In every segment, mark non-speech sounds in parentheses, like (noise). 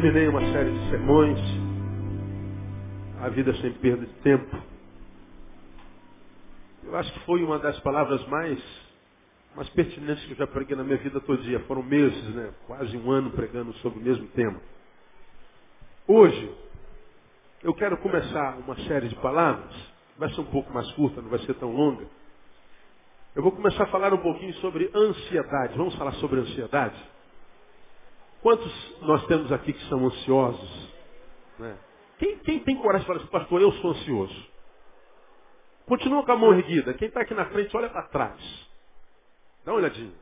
terminei uma série de sermões, A Vida Sem Perda de Tempo. Eu acho que foi uma das palavras mais, mais pertinentes que eu já preguei na minha vida todo dia. Foram meses, né? quase um ano pregando sobre o mesmo tema. Hoje, eu quero começar uma série de palavras, vai ser um pouco mais curta, não vai ser tão longa. Eu vou começar a falar um pouquinho sobre ansiedade. Vamos falar sobre ansiedade? Quantos nós temos aqui que são ansiosos? Né? Quem, quem, tem coragem de falar assim, pastor, eu sou ansioso? Continua com a mão erguida. Quem está aqui na frente, olha para trás. Dá uma olhadinha.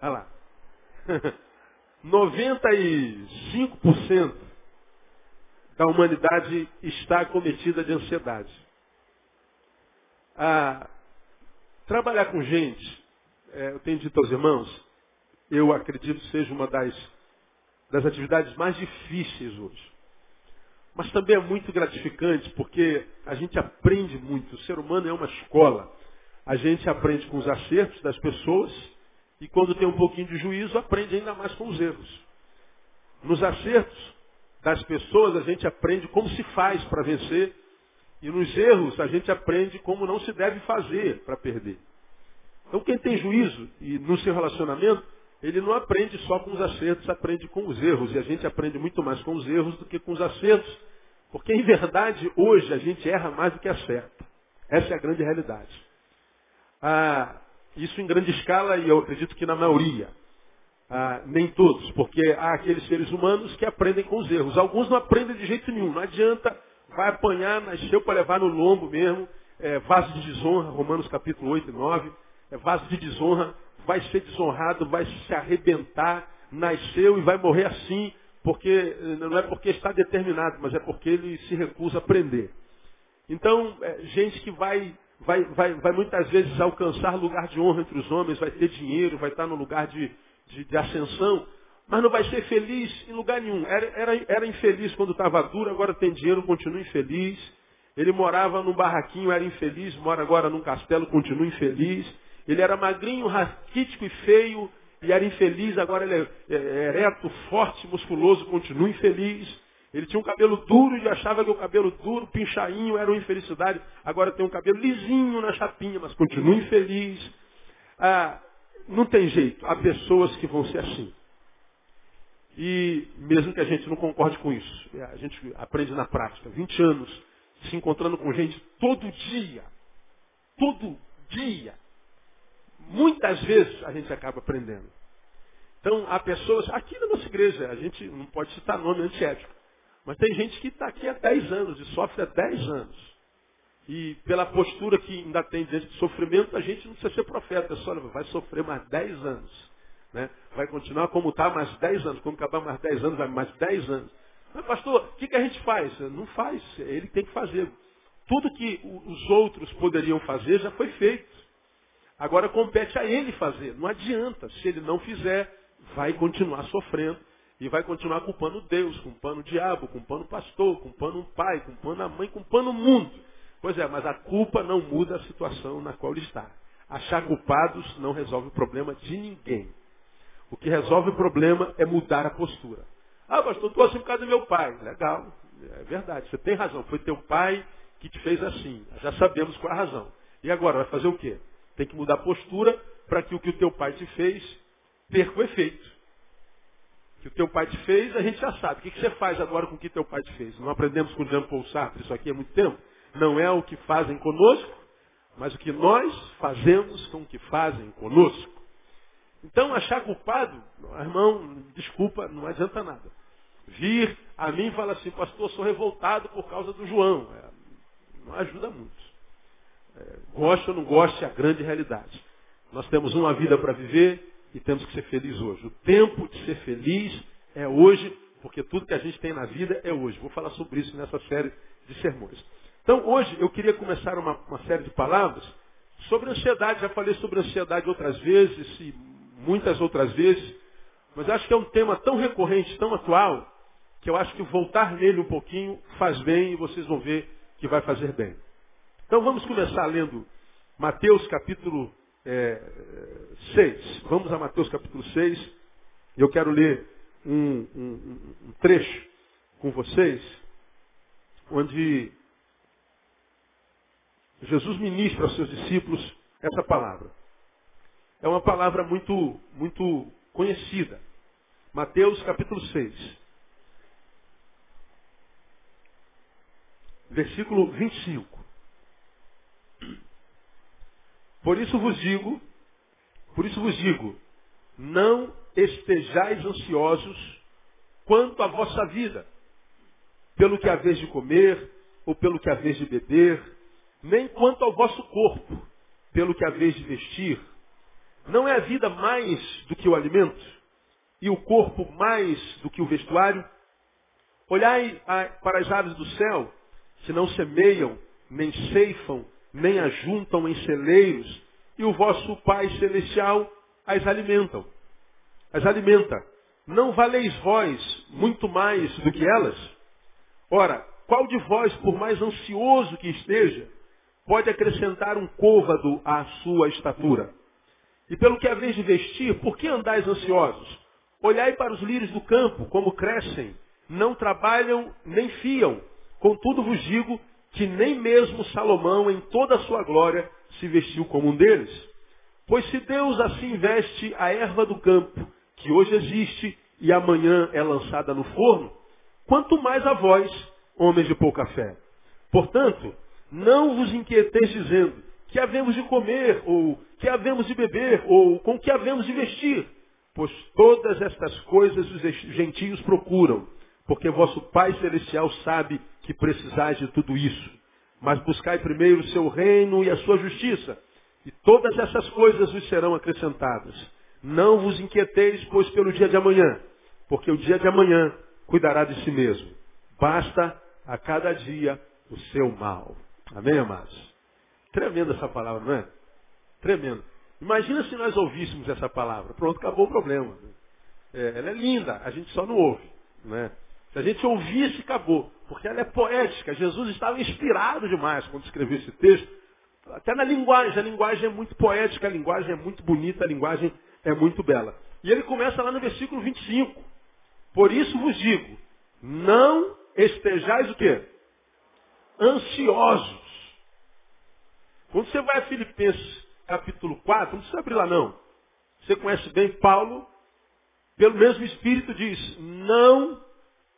Olha lá. (laughs) 95% da humanidade está acometida de ansiedade. Ah, trabalhar com gente, é, eu tenho dito aos irmãos, eu acredito seja uma das das atividades mais difíceis hoje. Mas também é muito gratificante porque a gente aprende muito. O ser humano é uma escola. A gente aprende com os acertos das pessoas e quando tem um pouquinho de juízo, aprende ainda mais com os erros. Nos acertos das pessoas, a gente aprende como se faz para vencer e nos erros, a gente aprende como não se deve fazer para perder. Então, quem tem juízo e no seu relacionamento, ele não aprende só com os acertos, aprende com os erros. E a gente aprende muito mais com os erros do que com os acertos. Porque, em verdade, hoje a gente erra mais do que acerta. Essa é a grande realidade. Ah, isso em grande escala e eu acredito que na maioria. Ah, nem todos, porque há aqueles seres humanos que aprendem com os erros. Alguns não aprendem de jeito nenhum. Não adianta, vai apanhar, nasceu para levar no lombo mesmo. É, vaso de desonra, Romanos capítulo 8 e 9. É, vaso de desonra, vai ser desonrado, vai se arrebentar, nasceu e vai morrer assim, porque não é porque está determinado, mas é porque ele se recusa a aprender. Então, é, gente que vai, vai, vai, vai muitas vezes alcançar lugar de honra entre os homens, vai ter dinheiro, vai estar no lugar de, de, de ascensão, mas não vai ser feliz em lugar nenhum. Era, era, era infeliz quando estava duro, agora tem dinheiro, continua infeliz. Ele morava num barraquinho, era infeliz, mora agora num castelo, continua infeliz. Ele era magrinho, raquítico e feio, e era infeliz, agora ele é, é, é ereto, forte, musculoso, continua infeliz. Ele tinha um cabelo duro e achava que o cabelo duro, pinchainho, era uma infelicidade. Agora tem um cabelo lisinho na chapinha, mas continua infeliz. Ah, não tem jeito. Há pessoas que vão ser assim. E mesmo que a gente não concorde com isso, a gente aprende na prática. 20 anos se encontrando com gente todo dia. Todo dia muitas vezes a gente acaba aprendendo. Então, há pessoas, aqui na nossa igreja, a gente não pode citar nome antiético, mas tem gente que está aqui há 10 anos e sofre há 10 anos. E pela postura que ainda tem diante de sofrimento, a gente não precisa ser profeta, só vai sofrer mais 10 anos. Né? Vai continuar como está mais 10 anos. Quando acabar mais 10 anos, vai mais 10 anos. Mas, pastor, o que, que a gente faz? Não faz, ele tem que fazer. Tudo que os outros poderiam fazer já foi feito. Agora compete a ele fazer. Não adianta. Se ele não fizer, vai continuar sofrendo. E vai continuar culpando Deus, culpando o diabo, culpando o pastor, culpando o pai, culpando a mãe, culpando o mundo. Pois é, mas a culpa não muda a situação na qual ele está. Achar culpados não resolve o problema de ninguém. O que resolve o problema é mudar a postura. Ah, pastor, estou assim por causa do meu pai. Legal, é verdade, você tem razão. Foi teu pai que te fez assim. Já sabemos qual é a razão. E agora, vai fazer o quê? Tem que mudar a postura para que o que o teu pai te fez perca o efeito. O que o teu pai te fez, a gente já sabe. O que, você faz agora com o que teu pai te fez? Não aprendemos com Jean Paul Sartre isso aqui há muito tempo? Não é o que fazem conosco, mas o que nós fazemos com o que fazem conosco. Então, achar culpado, irmão, desculpa, não adianta nada. Vir a mim e falar assim, pastor, sou revoltado por causa do João. É, não ajuda muito. Goste ou não goste, é a grande realidade. Nós temos uma vida para viver e temos que ser felizes hoje. O tempo de ser feliz é hoje, porque tudo que a gente tem na vida é hoje. Vou falar sobre isso nessa série de sermões. Então, hoje eu queria começar uma, uma série de palavras sobre ansiedade. Já falei sobre ansiedade outras vezes e muitas outras vezes, mas acho que é um tema tão recorrente, tão atual, que eu acho que voltar nele um pouquinho faz bem e vocês vão ver que vai fazer bem. Então vamos começar lendo Mateus capítulo é, 6. Vamos a Mateus capítulo 6. Eu quero ler um, um, um trecho com vocês, onde Jesus ministra aos seus discípulos essa palavra. É uma palavra muito, muito conhecida. Mateus capítulo 6. Versículo 25. Por isso vos digo, por isso vos digo, não estejais ansiosos quanto à vossa vida, pelo que haveis de comer, ou pelo que haveis de beber, nem quanto ao vosso corpo, pelo que haveis de vestir. Não é a vida mais do que o alimento, e o corpo mais do que o vestuário? Olhai para as aves do céu, que não semeiam, nem ceifam, nem ajuntam em celeiros, e o vosso Pai Celestial as alimentam. As alimenta. Não valeis vós muito mais do que elas? Ora, qual de vós, por mais ansioso que esteja, pode acrescentar um côvado à sua estatura? E pelo que haveis de vestir, por que andais ansiosos? Olhai para os lírios do campo, como crescem, não trabalham nem fiam. Contudo vos digo que nem mesmo Salomão, em toda a sua glória, se vestiu como um deles. Pois se Deus assim veste a erva do campo, que hoje existe e amanhã é lançada no forno, quanto mais a vós, homens de pouca fé. Portanto, não vos inquieteis dizendo que havemos de comer, ou que havemos de beber, ou com que havemos de vestir, pois todas estas coisas os gentios procuram, porque vosso Pai Celestial sabe que precisais de tudo isso. Mas buscai primeiro o seu reino e a sua justiça, e todas essas coisas vos serão acrescentadas. Não vos inquieteis, pois, pelo dia de amanhã, porque o dia de amanhã cuidará de si mesmo. Basta a cada dia o seu mal. Amém, amados? Tremenda essa palavra, não é? Tremendo. Imagina se nós ouvíssemos essa palavra. Pronto, acabou o problema. É, ela é linda, a gente só não ouve. Né? Se a gente ouvisse, acabou. Porque ela é poética. Jesus estava inspirado demais quando escreveu esse texto. Até na linguagem. A linguagem é muito poética, a linguagem é muito bonita, a linguagem é muito bela. E ele começa lá no versículo 25. Por isso vos digo, não estejais o quê? Ansiosos. Quando você vai a Filipenses capítulo 4, não precisa abrir lá não. Você conhece bem Paulo, pelo mesmo Espírito diz, não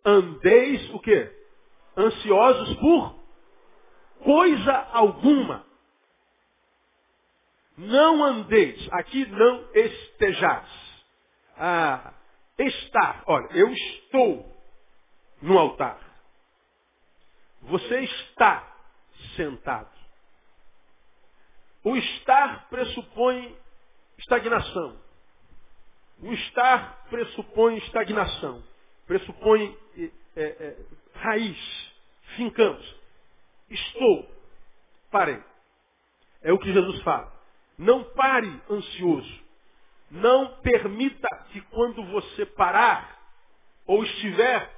andeis o quê? Ansiosos por coisa alguma. Não andeis, aqui não estejais. Ah, estar, olha, eu estou no altar. Você está sentado. O estar pressupõe estagnação. O estar pressupõe estagnação. Pressupõe é, é, raiz. Fincamos. Estou. Parei. É o que Jesus fala. Não pare ansioso. Não permita que quando você parar ou estiver,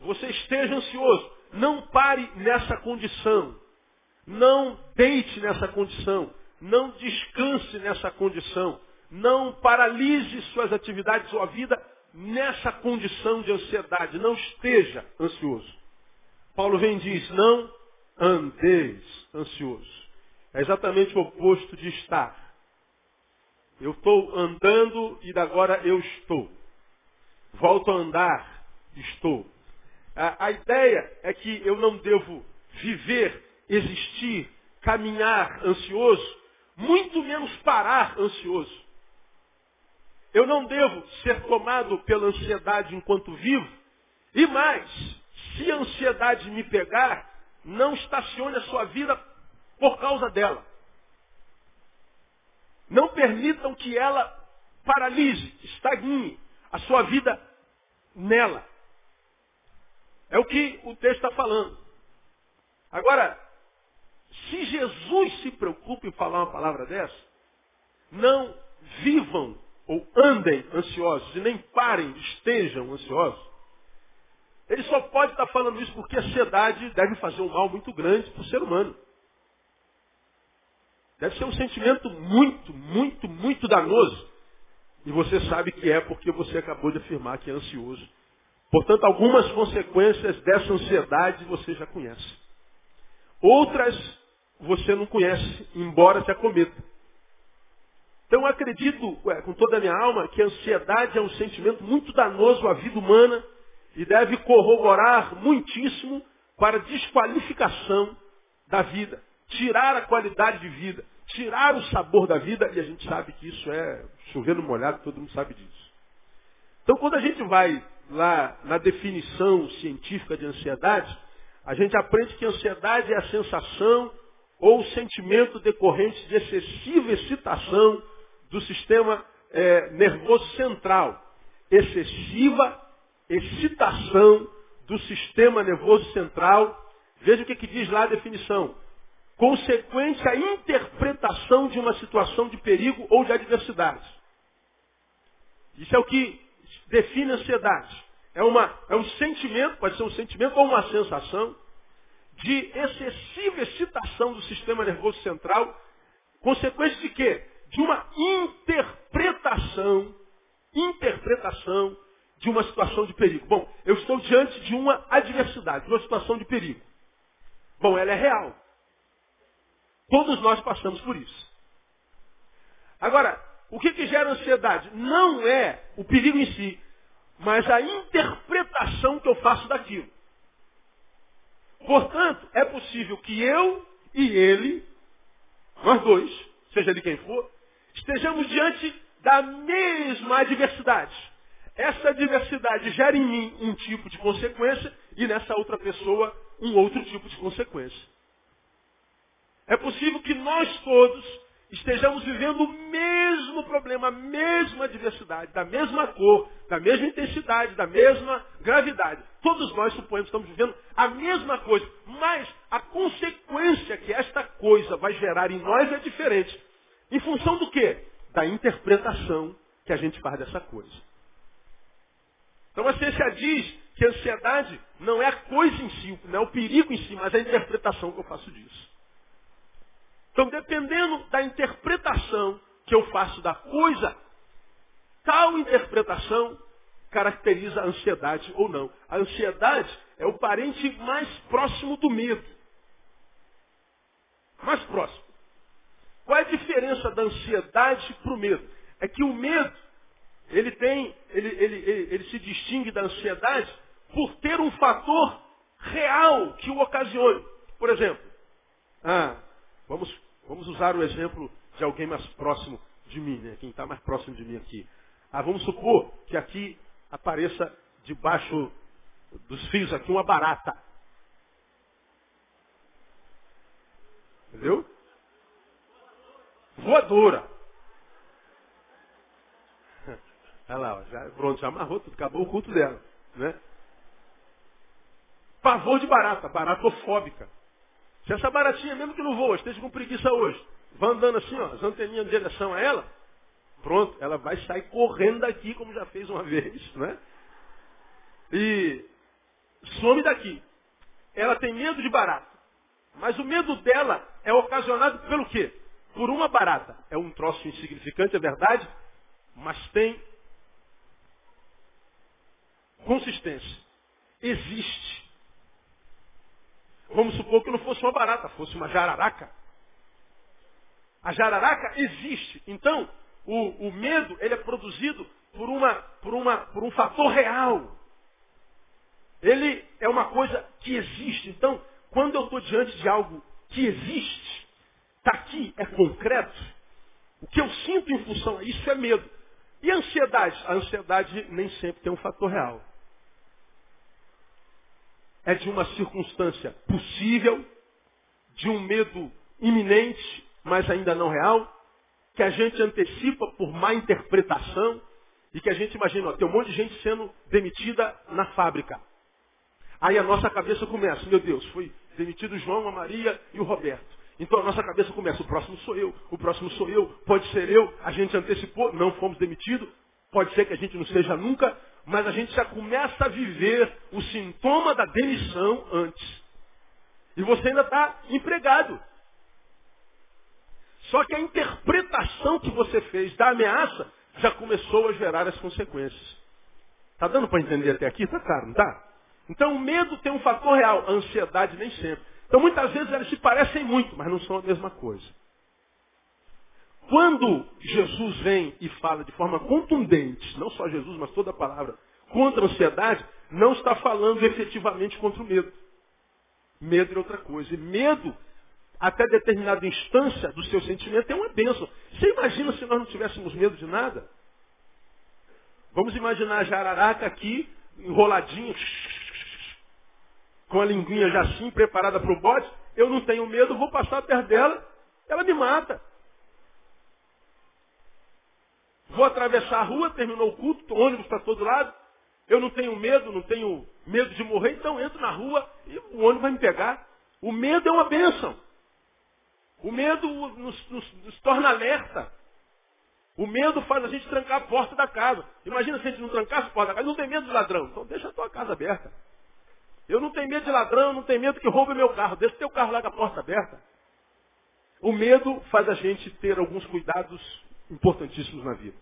você esteja ansioso. Não pare nessa condição. Não deite nessa condição. Não descanse nessa condição. Não paralise suas atividades ou a vida nessa condição de ansiedade. Não esteja ansioso. Paulo vem e diz, não andeis ansioso. É exatamente o oposto de estar. Eu estou andando e agora eu estou. Volto a andar, estou. A, a ideia é que eu não devo viver, existir, caminhar ansioso, muito menos parar ansioso. Eu não devo ser tomado pela ansiedade enquanto vivo. E mais, se a ansiedade me pegar, não estacione a sua vida por causa dela. Não permitam que ela paralise, estagne a sua vida nela. É o que o texto está falando. Agora, se Jesus se preocupa em falar uma palavra dessa, não vivam ou andem ansiosos e nem parem, estejam ansiosos. Ele só pode estar falando isso porque a ansiedade deve fazer um mal muito grande para o ser humano. Deve ser um sentimento muito, muito, muito danoso. E você sabe que é porque você acabou de afirmar que é ansioso. Portanto, algumas consequências dessa ansiedade você já conhece. Outras você não conhece, embora se acometa. Então eu acredito ué, com toda a minha alma que a ansiedade é um sentimento muito danoso à vida humana e deve corroborar muitíssimo para a desqualificação da vida, tirar a qualidade de vida, tirar o sabor da vida, e a gente sabe que isso é chover no molhado, todo mundo sabe disso. Então quando a gente vai lá na definição científica de ansiedade, a gente aprende que ansiedade é a sensação ou o sentimento decorrente de excessiva excitação do sistema é, nervoso central. Excessiva excitação do sistema nervoso central. Veja o que, que diz lá a definição. Consequência a interpretação de uma situação de perigo ou de adversidade. Isso é o que define ansiedade. É, uma, é um sentimento, pode ser um sentimento ou uma sensação de excessiva excitação do sistema nervoso central, consequência de quê? De uma interpretação, interpretação de uma situação de perigo. Bom, eu estou diante de uma adversidade, de uma situação de perigo. Bom, ela é real. Todos nós passamos por isso. Agora, o que, que gera ansiedade? Não é o perigo em si, mas a interpretação que eu faço daquilo. Portanto, é possível que eu e ele, nós dois, seja de quem for, estejamos diante da mesma adversidade. Essa adversidade gera em mim um tipo de consequência e nessa outra pessoa um outro tipo de consequência. É possível que nós todos estejamos vivendo o mesmo problema, a mesma diversidade, da mesma cor, da mesma intensidade, da mesma gravidade. Todos nós suponhamos que estamos vivendo a mesma coisa, mas a consequência que esta coisa vai gerar em nós é diferente. Em função do quê? Da interpretação que a gente faz dessa coisa. Então a ciência diz que a ansiedade não é a coisa em si, não é o perigo em si, mas é a interpretação que eu faço disso. Então, dependendo da interpretação que eu faço da coisa, tal interpretação caracteriza a ansiedade ou não. A ansiedade é o parente mais próximo do medo. Mais próximo. Qual é a diferença da ansiedade para o medo? É que o medo, ele tem, ele, ele, ele, ele se distingue da ansiedade por ter um fator real que o ocasione. Por exemplo, ah, vamos Vamos usar o exemplo de alguém mais próximo de mim, né? Quem está mais próximo de mim aqui. Ah, vamos supor que aqui apareça debaixo dos fios aqui uma barata. Entendeu? Voadora. (laughs) Olha lá, já, pronto, já amarrou tudo, acabou o culto dela. Né? Pavor de barata, baratofóbica. Se essa baratinha, mesmo que não voa, esteja com preguiça hoje, vai andando assim, ó, as anteninhas em direção a ela, pronto, ela vai sair correndo daqui, como já fez uma (laughs) vez, né? E some daqui. Ela tem medo de barata. Mas o medo dela é ocasionado pelo quê? Por uma barata. É um troço insignificante, é verdade, mas tem consistência. Existe. Vamos supor que não fosse uma barata, fosse uma jararaca. A jararaca existe. Então, o, o medo ele é produzido por, uma, por, uma, por um fator real. Ele é uma coisa que existe. Então, quando eu estou diante de algo que existe, está aqui, é concreto, o que eu sinto em função a isso é medo. E a ansiedade? A ansiedade nem sempre tem um fator real é de uma circunstância possível, de um medo iminente, mas ainda não real, que a gente antecipa por má interpretação e que a gente imagina, ó, tem um monte de gente sendo demitida na fábrica. Aí a nossa cabeça começa, meu Deus, foi demitido o João, a Maria e o Roberto. Então a nossa cabeça começa, o próximo sou eu, o próximo sou eu, pode ser eu, a gente antecipou, não fomos demitidos, pode ser que a gente não seja nunca, mas a gente já começa a viver o sintoma da demissão antes. E você ainda está empregado. Só que a interpretação que você fez da ameaça já começou a gerar as consequências. Está dando para entender até aqui? Está claro, não está? Então o medo tem um fator real, a ansiedade nem sempre. Então muitas vezes elas se parecem muito, mas não são a mesma coisa. Quando Jesus vem e fala de forma contundente, não só Jesus, mas toda a palavra, contra a ansiedade, não está falando efetivamente contra o medo. Medo é outra coisa. E medo, até determinada instância do seu sentimento, é uma bênção. Você imagina se nós não tivéssemos medo de nada? Vamos imaginar a jararaca aqui, enroladinho, com a linguinha já assim, preparada para o bote. Eu não tenho medo, vou passar perto dela, ela me mata. Vou atravessar a rua, terminou o culto, o ônibus está todo lado. Eu não tenho medo, não tenho medo de morrer, então entro na rua e o ônibus vai me pegar. O medo é uma bênção. O medo nos, nos, nos torna alerta. O medo faz a gente trancar a porta da casa. Imagina se a gente não trancasse a porta da casa. Não tem medo de ladrão. Então deixa a tua casa aberta. Eu não tenho medo de ladrão, não tenho medo que roube meu carro. Deixa o teu carro lá com a porta aberta. O medo faz a gente ter alguns cuidados importantíssimos na vida.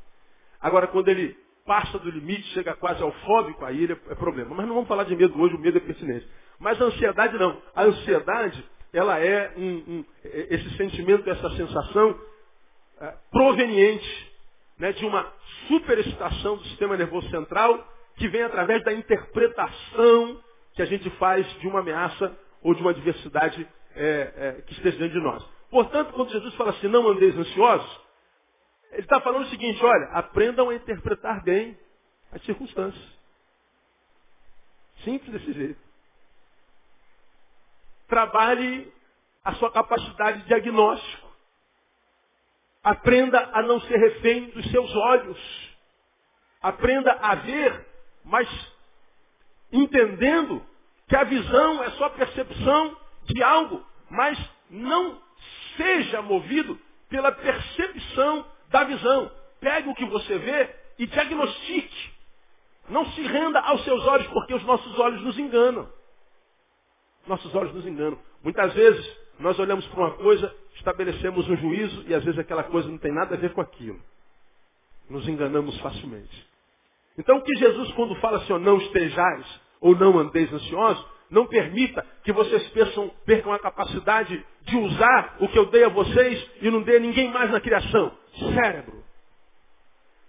Agora, quando ele passa do limite, chega quase ao fóbico, aí ele é, problema. Mas não vamos falar de medo hoje, o medo é pertinente. Mas a ansiedade não. A ansiedade, ela é um, um, é, esse sentimento, essa sensação é, proveniente né, de uma superexcitação do sistema nervoso central que vem através da interpretação que a gente faz de uma ameaça ou de uma adversidade é, é, que esteja dentro de nós. Portanto, quando Jesus fala assim, não andeis ansiosos, ele está falando o seguinte, olha, aprendam a interpretar bem as circunstâncias. Simples desse jeito. Trabalhe a sua capacidade de diagnóstico. Aprenda a não ser refém dos seus olhos. Aprenda a ver, mas entendendo que a visão é só percepção de algo, mas não seja movido pela percepção da visão. Pegue o que você vê e diagnostique. Não se renda aos seus olhos, porque os nossos olhos nos enganam. Nossos olhos nos enganam. Muitas vezes nós olhamos para uma coisa, estabelecemos um juízo e às vezes aquela coisa não tem nada a ver com aquilo. Nos enganamos facilmente. Então o que Jesus quando fala assim, ó, não estejais ou não andeis ansiosos, não permita que vocês percam, percam a capacidade de usar o que eu dei a vocês e não dei a ninguém mais na criação. Cérebro.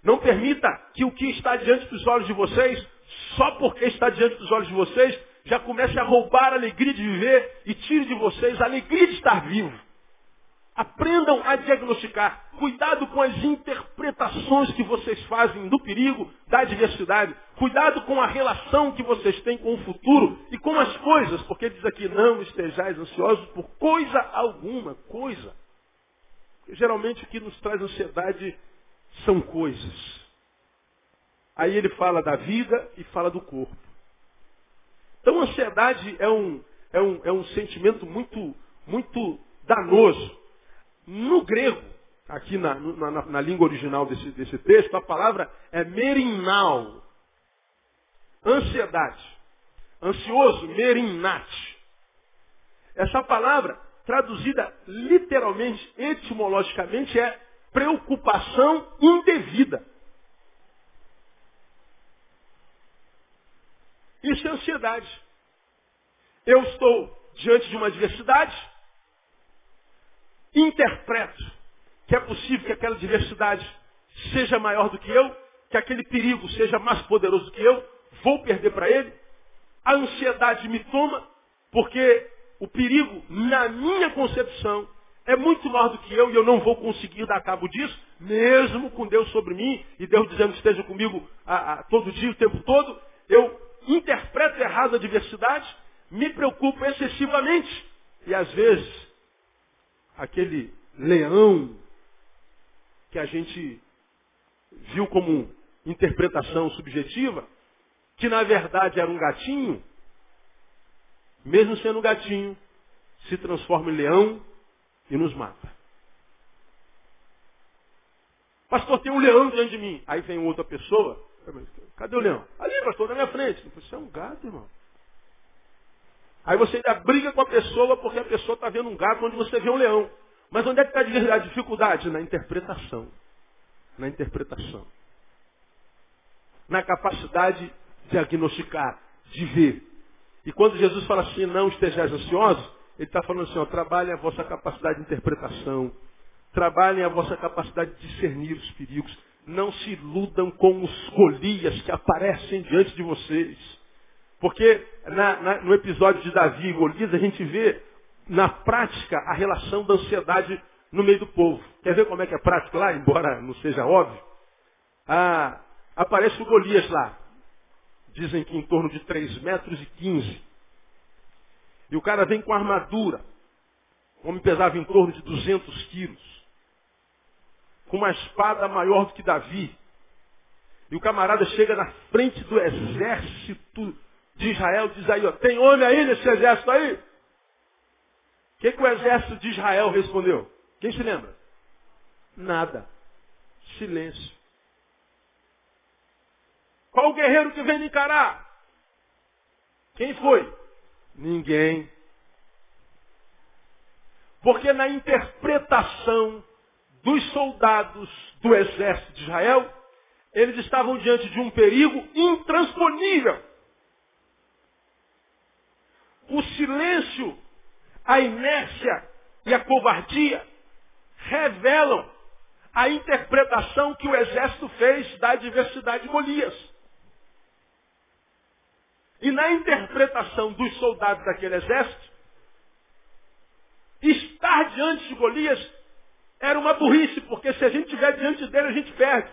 Não permita que o que está diante dos olhos de vocês, só porque está diante dos olhos de vocês, já comece a roubar a alegria de viver e tire de vocês a alegria de estar vivo. Aprendam a diagnosticar. Cuidado com as interpretações que vocês fazem do perigo, da adversidade. Cuidado com a relação que vocês têm com o futuro e com as coisas, porque diz aqui, não estejais ansiosos por coisa alguma, coisa. Geralmente o que nos traz ansiedade são coisas. Aí ele fala da vida e fala do corpo. Então ansiedade é um, é um, é um sentimento muito, muito danoso. No grego, aqui na, na, na língua original desse, desse, texto, a palavra é merinal. Ansiedade. Ansioso, merinat. Essa palavra, traduzida literalmente, etimologicamente, é preocupação indevida. Isso é ansiedade. Eu estou diante de uma adversidade, interpreto que é possível que aquela diversidade seja maior do que eu, que aquele perigo seja mais poderoso do que eu, vou perder para ele. A ansiedade me toma, porque o perigo, na minha concepção, é muito maior do que eu e eu não vou conseguir dar cabo disso, mesmo com Deus sobre mim e Deus dizendo que esteja comigo a, a, todo dia, o tempo todo. Eu interpreto errado a diversidade, me preocupo excessivamente e às vezes aquele leão que a gente viu como interpretação subjetiva, que na verdade era um gatinho, mesmo sendo um gatinho, se transforma em leão e nos mata. Pastor, tem um leão diante de mim. Aí vem outra pessoa. Cadê o leão? Ali, pastor, na minha frente. Você é um gato, irmão. Aí você ainda briga com a pessoa porque a pessoa está vendo um gato onde você vê um leão. Mas onde é que está a dificuldade? Na interpretação. na interpretação. Na capacidade de diagnosticar, de ver. E quando Jesus fala assim, não estejais ansiosos, ele está falando assim, ó, trabalhem a vossa capacidade de interpretação, trabalhem a vossa capacidade de discernir os perigos. Não se iludam com os Golias que aparecem diante de vocês. Porque na, na, no episódio de Davi e Golias, a gente vê na prática a relação da ansiedade no meio do povo. Quer ver como é que é prático lá, embora não seja óbvio? Ah, aparece o Golias lá. Dizem que em torno de 3 metros e 15. E o cara vem com armadura. O homem pesava em torno de 200 quilos. Com uma espada maior do que Davi. E o camarada chega na frente do exército de Israel diz aí, ó, tem homem aí nesse exército aí? O que, que o exército de Israel respondeu? Quem se lembra? Nada. Silêncio. Qual o guerreiro que vem me encarar? Quem foi? Ninguém. Porque na interpretação dos soldados do exército de Israel, eles estavam diante de um perigo intransponível. O silêncio, a inércia e a covardia revelam a interpretação que o exército fez da adversidade de Golias. E na interpretação dos soldados daquele exército, estar diante de Golias era uma burrice, porque se a gente estiver diante dele, a gente perde.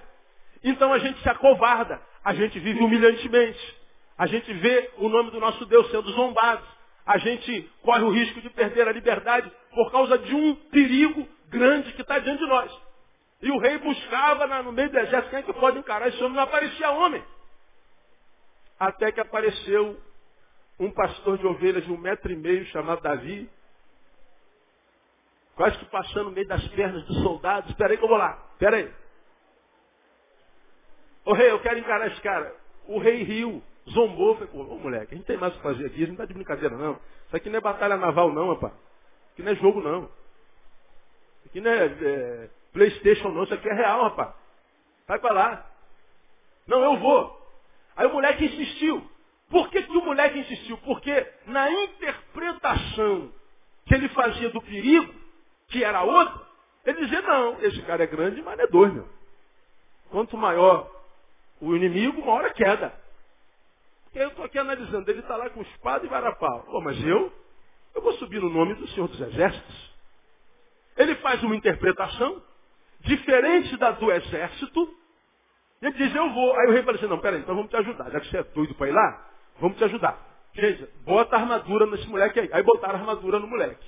Então a gente se acovarda, a gente vive humilhantemente. A gente vê o nome do nosso Deus sendo zombado a gente corre o risco de perder a liberdade por causa de um perigo grande que está diante de nós. E o rei buscava no meio do exército quem é que pode encarar esse homem, não aparecia homem. Até que apareceu um pastor de ovelhas de um metro e meio chamado Davi, quase que passando no meio das pernas dos soldados. Espera aí que eu vou lá. Espera aí. Ô rei, eu quero encarar esse cara. O rei riu. Zombou, falei, ô moleque, a gente tem mais o que fazer aqui, a gente não está de brincadeira não. Isso aqui não é batalha naval não, rapaz. Isso aqui não é jogo não. Isso aqui não é, é Playstation não, isso aqui é real, rapaz. Vai para lá. Não, eu vou. Aí o moleque insistiu. Por que, que o moleque insistiu? Porque na interpretação que ele fazia do perigo, que era outro, ele dizia, não, esse cara é grande, mas não é dois, meu. Quanto maior o inimigo, maior a queda. Eu estou aqui analisando, ele está lá com espada e varapau. Pô, mas eu? Eu vou subir no nome do Senhor dos Exércitos. Ele faz uma interpretação diferente da do exército. E ele diz, eu vou. Aí o rei fala assim, não, peraí, então vamos te ajudar. Já que você é doido para ir lá, vamos te ajudar. Gente, bota a armadura nesse moleque aí. Aí botaram a armadura no moleque.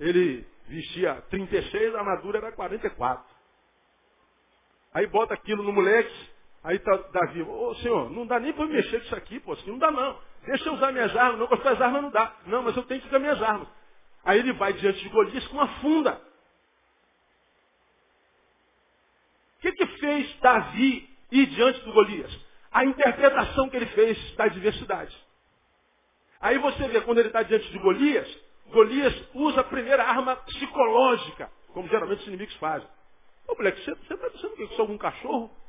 Ele vestia 36, a armadura era 44. Aí bota aquilo no moleque, Aí tá Davi, ô senhor, não dá nem para mexer com isso aqui, pô, assim, não dá não. Deixa eu usar minhas armas, não, com as armas não dá. Não, mas eu tenho que usar minhas armas. Aí ele vai diante de Golias com uma funda. O que, que fez Davi ir diante de Golias? A interpretação que ele fez da adversidade. Aí você vê, quando ele está diante de Golias, Golias usa a primeira arma psicológica, como geralmente os inimigos fazem. Ô moleque, você está dizendo que eu sou algum cachorro?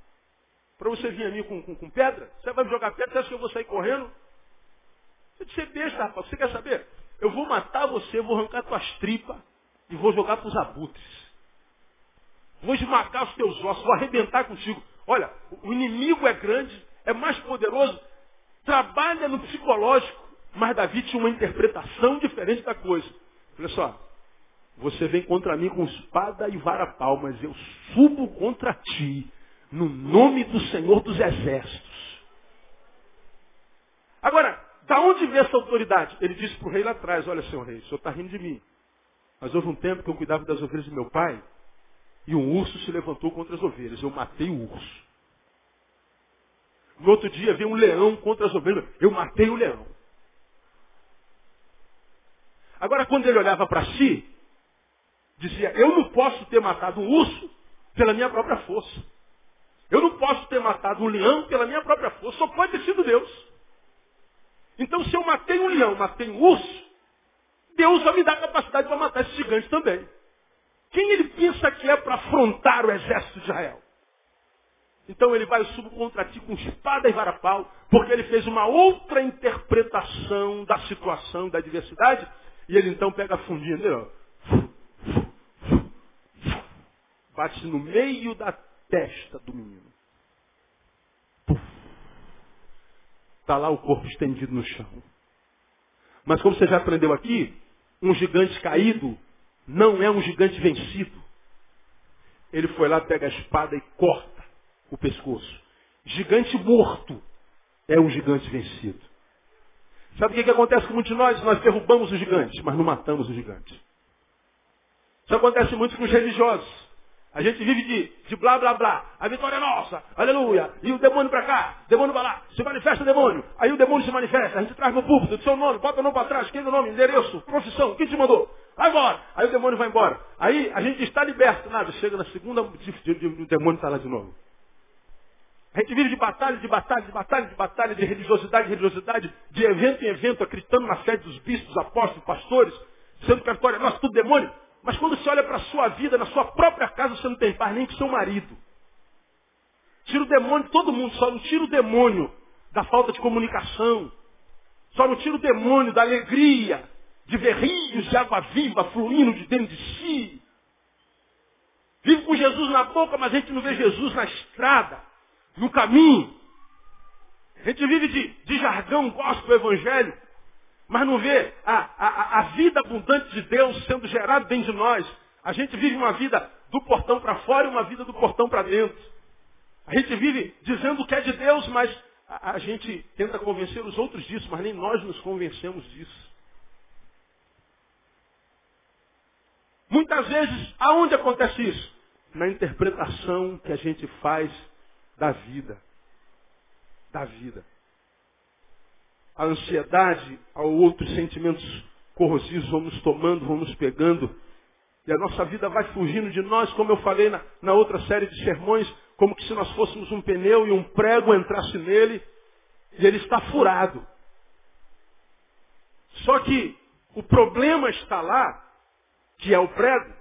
Para você vir a mim com, com, com, pedra? Você vai me jogar pedra? Você acha que eu vou sair correndo? Você disse, besta, rapaz. Você quer saber? Eu vou matar você, vou arrancar tuas tripas e vou jogar para os abutres. Vou esmagar os teus ossos, vou arrebentar contigo. Olha, o inimigo é grande, é mais poderoso, trabalha no psicológico, mas Davi tinha uma interpretação diferente da coisa. Olha só, você vem contra mim com espada e vara pau, mas eu subo contra ti no nome do Senhor dos Exércitos. Agora, da onde vem essa autoridade? Ele disse para o rei lá atrás, olha, senhor rei, o senhor está rindo de mim. Mas houve um tempo que eu cuidava das ovelhas de meu pai, e um urso se levantou contra as ovelhas. Eu matei o urso. No outro dia veio um leão contra as ovelhas. Eu matei o leão. Agora, quando ele olhava para si, dizia, eu não posso ter matado um urso pela minha própria força. Eu não posso ter matado um leão pela minha própria força, só pode ter sido Deus. Então, se eu matei um leão, matei um urso, Deus vai me dar capacidade para matar esse gigante também. Quem ele pensa que é para afrontar o exército de Israel? Então ele vai subir contra ti com espada e varapau, porque ele fez uma outra interpretação da situação, da adversidade, e ele então pega a fundinha dele. Bate no meio da testa do menino. Está lá o corpo estendido no chão. Mas como você já aprendeu aqui, um gigante caído não é um gigante vencido. Ele foi lá, pega a espada e corta o pescoço. Gigante morto é um gigante vencido. Sabe o que, que acontece com muitos de nós? Nós derrubamos o gigante, mas não matamos o gigante. Isso acontece muito com os religiosos. A gente vive de, de blá blá blá. A vitória é nossa, aleluia. E o demônio para cá, demônio para lá. Se manifesta o demônio. Aí o demônio se manifesta. A gente traz no púlpito, seu nome, bota o nome para trás, quem é o nome, endereço, profissão, quem te mandou? Vai embora. Aí o demônio vai embora. Aí a gente está liberto. Nada, chega na segunda, o demônio está lá de novo. A gente vive de batalha, de batalha, de batalha, de batalha, de religiosidade, de religiosidade, de evento em evento, acreditando na fé dos bispos, apóstolos, pastores, sendo que a vitória é nossa, tudo demônio. Mas quando você olha para a sua vida, na sua própria casa, você não tem paz nem com seu marido. Tira o demônio de todo mundo, só não tira o demônio da falta de comunicação. Só não tira o demônio da alegria, de ver rios de água viva fluindo de dentro de si. Vive com Jesus na boca, mas a gente não vê Jesus na estrada, no caminho. A gente vive de, de jargão gospel evangélico mas não vê a, a, a vida abundante de Deus sendo gerada dentro de nós. A gente vive uma vida do portão para fora e uma vida do portão para dentro. A gente vive dizendo que é de Deus, mas a, a gente tenta convencer os outros disso, mas nem nós nos convencemos disso. Muitas vezes, aonde acontece isso? Na interpretação que a gente faz da vida. Da vida a ansiedade, ao outros sentimentos corrosivos vão nos tomando, vão nos pegando. E a nossa vida vai fugindo de nós, como eu falei na, na outra série de sermões, como que se nós fôssemos um pneu e um prego entrasse nele e ele está furado. Só que o problema está lá, que é o prego,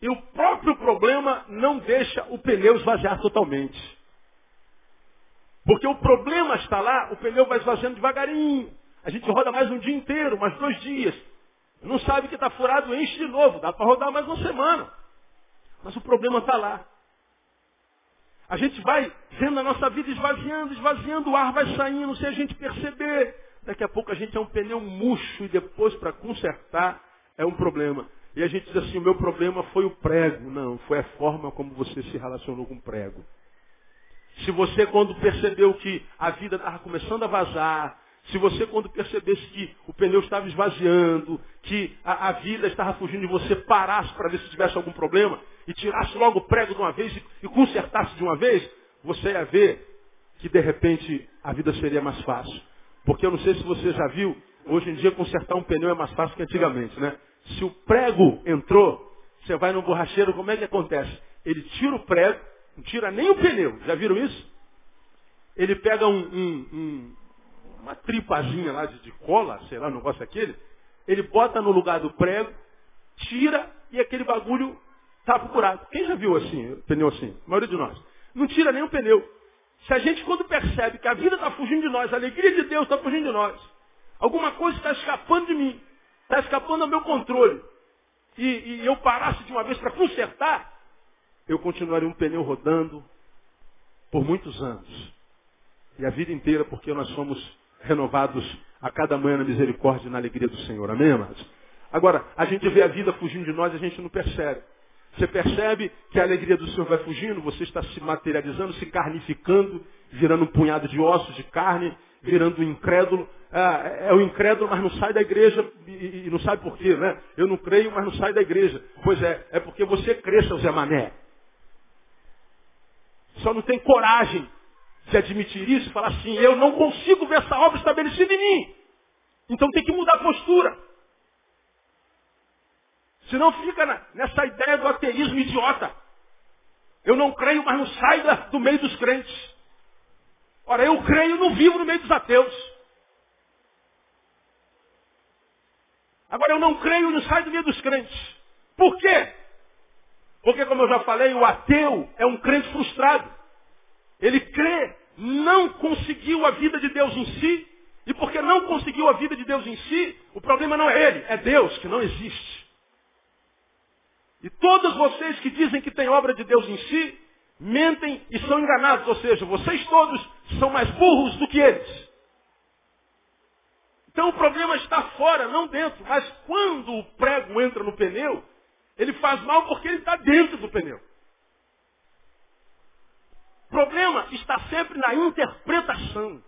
e o próprio problema não deixa o pneu esvaziar totalmente. Porque o problema está lá, o pneu vai esvaziando devagarinho. A gente roda mais um dia inteiro, mais dois dias. Não sabe que está furado, enche de novo. Dá para rodar mais uma semana. Mas o problema está lá. A gente vai vendo a nossa vida esvaziando, esvaziando, o ar vai saindo sem a gente perceber. Daqui a pouco a gente é um pneu murcho e depois para consertar é um problema. E a gente diz assim, o meu problema foi o prego. Não, foi a forma como você se relacionou com o prego. Se você, quando percebeu que a vida estava começando a vazar, se você, quando percebesse que o pneu estava esvaziando, que a, a vida estava fugindo de você, parasse para ver se tivesse algum problema e tirasse logo o prego de uma vez e, e consertasse de uma vez, você ia ver que de repente a vida seria mais fácil. Porque eu não sei se você já viu, hoje em dia consertar um pneu é mais fácil que antigamente, né? Se o prego entrou, você vai no borracheiro, como é que acontece? Ele tira o prego, não tira nem o pneu. Já viram isso? Ele pega um, um, um, uma tripazinha lá de, de, cola, sei lá, o negócio aquele. Ele bota no lugar do prego, tira e aquele bagulho tapa o buraco. Quem já viu assim, pneu assim? A maioria de nós. Não tira nem o pneu. Se a gente, quando percebe que a vida está fugindo de nós, a alegria de Deus está fugindo de nós, alguma coisa está escapando de mim, está escapando ao meu controle, e, e eu parasse de uma vez para consertar, eu continuaria um pneu rodando por muitos anos. E a vida inteira, porque nós somos renovados a cada manhã na misericórdia e na alegria do Senhor. Amém, amados? Agora, a gente vê a vida fugindo de nós e a gente não percebe. Você percebe que a alegria do Senhor vai fugindo, você está se materializando, se carnificando, virando um punhado de ossos, de carne, virando um incrédulo. É, é o incrédulo, mas não sai da igreja e, e, não sabe por quê, né? Eu não creio, mas não sai da igreja. Pois é, é porque você crê, seu Zé Mané. Só não tem coragem de admitir isso falar assim, eu não consigo ver essa obra estabelecida em mim. Então tem que mudar a postura. Senão fica na, nessa ideia do ateísmo idiota. Eu não creio, mas não saio do meio dos crentes. Ora, eu creio e não vivo no meio dos ateus. Agora, eu não creio e não saio do meio dos crentes. Por quê? Porque, como eu já falei, o ateu é um crente frustrado. Ele crê, não conseguiu a vida de Deus em si, e porque não conseguiu a vida de Deus em si, o problema não é ele, é Deus que não existe. E todos vocês que dizem que tem obra de Deus em si, mentem e são enganados, ou seja, vocês todos são mais burros do que eles. Então o problema está fora, não dentro. Mas quando o prego entra no pneu, ele faz mal porque ele está dentro do pneu. O problema está sempre na interpretação.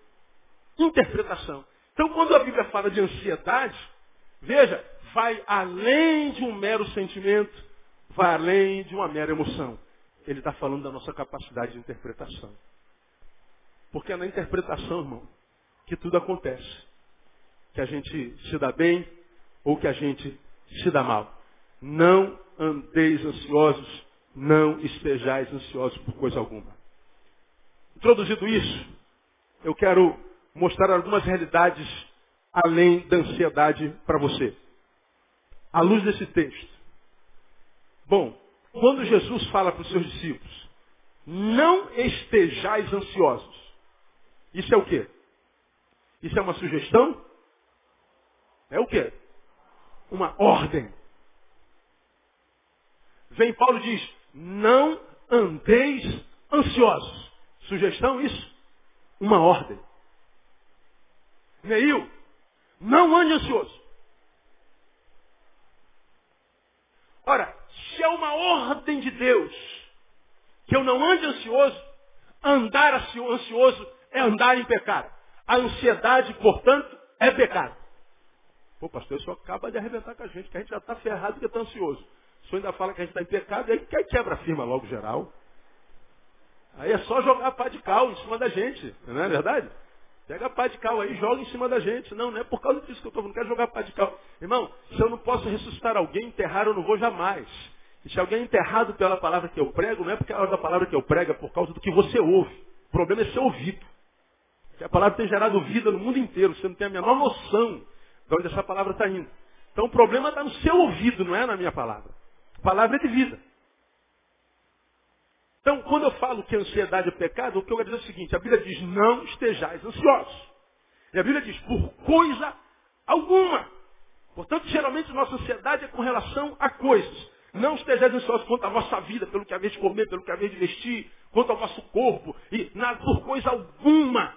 Interpretação. Então quando a Bíblia fala de ansiedade, veja, vai além de um mero sentimento, vai além de uma mera emoção. Ele está falando da nossa capacidade de interpretação. Porque é na interpretação, irmão, que tudo acontece. Que a gente se dá bem ou que a gente se dá mal. Não andeis ansiosos, não estejais ansiosos por coisa alguma. Introduzido isso, eu quero mostrar algumas realidades além da ansiedade para você. À luz desse texto. Bom, quando Jesus fala para os seus discípulos, não estejais ansiosos. Isso é o quê? Isso é uma sugestão? É o quê? Uma ordem. Vem Paulo diz, não andeis ansiosos. Sugestão isso? Uma ordem. Neil, não ande ansioso. Ora, se é uma ordem de Deus que eu não ande ansioso, andar ansioso é andar em pecado. A ansiedade, portanto, é pecado. Pô, pastor, isso acaba de arrebentar com a gente, que a gente já está ferrado e está ansioso. Senhor ainda fala que a gente está em pecado, aí quebra a firma logo geral. Aí é só jogar pá de cal em cima da gente, não é verdade? Pega pá de cal aí e joga em cima da gente. Não, não é por causa disso que eu estou falando, quero jogar pá de cal. Irmão, se eu não posso ressuscitar alguém, enterrar eu não vou jamais. E se alguém é enterrado pela palavra que eu prego, não é porque causa da palavra que eu prego, é por causa do que você ouve. O problema é ser ouvido. Que a palavra tem gerado vida no mundo inteiro. Você não tem a menor noção de onde essa palavra está indo. Então o problema está no seu ouvido, não é na minha palavra. Palavra é de vida. Então, quando eu falo que a ansiedade é pecado, o que eu quero dizer é o seguinte, a Bíblia diz, não estejais ansiosos. E a Bíblia diz, por coisa alguma. Portanto, geralmente nossa ansiedade é com relação a coisas. Não estejais ansiosos quanto à vossa vida, pelo que haver de comer, pelo que haver de vestir, quanto ao vosso corpo, e nada, por coisa alguma.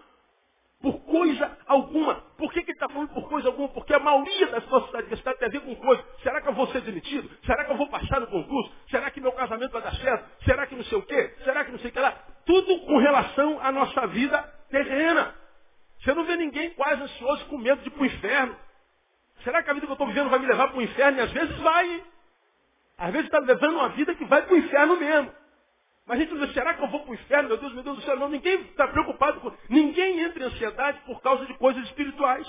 Por coisa alguma. Por que, que ele está falando por coisa alguma? Porque a maioria das adversidades tem a ver com coisa. Será que eu vou ser demitido? Será que eu vou passar no concurso? Será que meu casamento vai dar certo? Será que não sei o quê? Será que não sei o que lá? Tudo com relação à nossa vida terrena. Você não vê ninguém quase ansioso com medo de ir para o inferno. Será que a vida que eu estou vivendo vai me levar para o inferno? E às vezes vai. Às vezes está levando uma vida que vai para o inferno mesmo. Mas a gente diz, será que eu vou para o inferno? Meu Deus, meu Deus do céu. Não, ninguém está preocupado com. Ninguém entra em ansiedade por causa de coisas espirituais.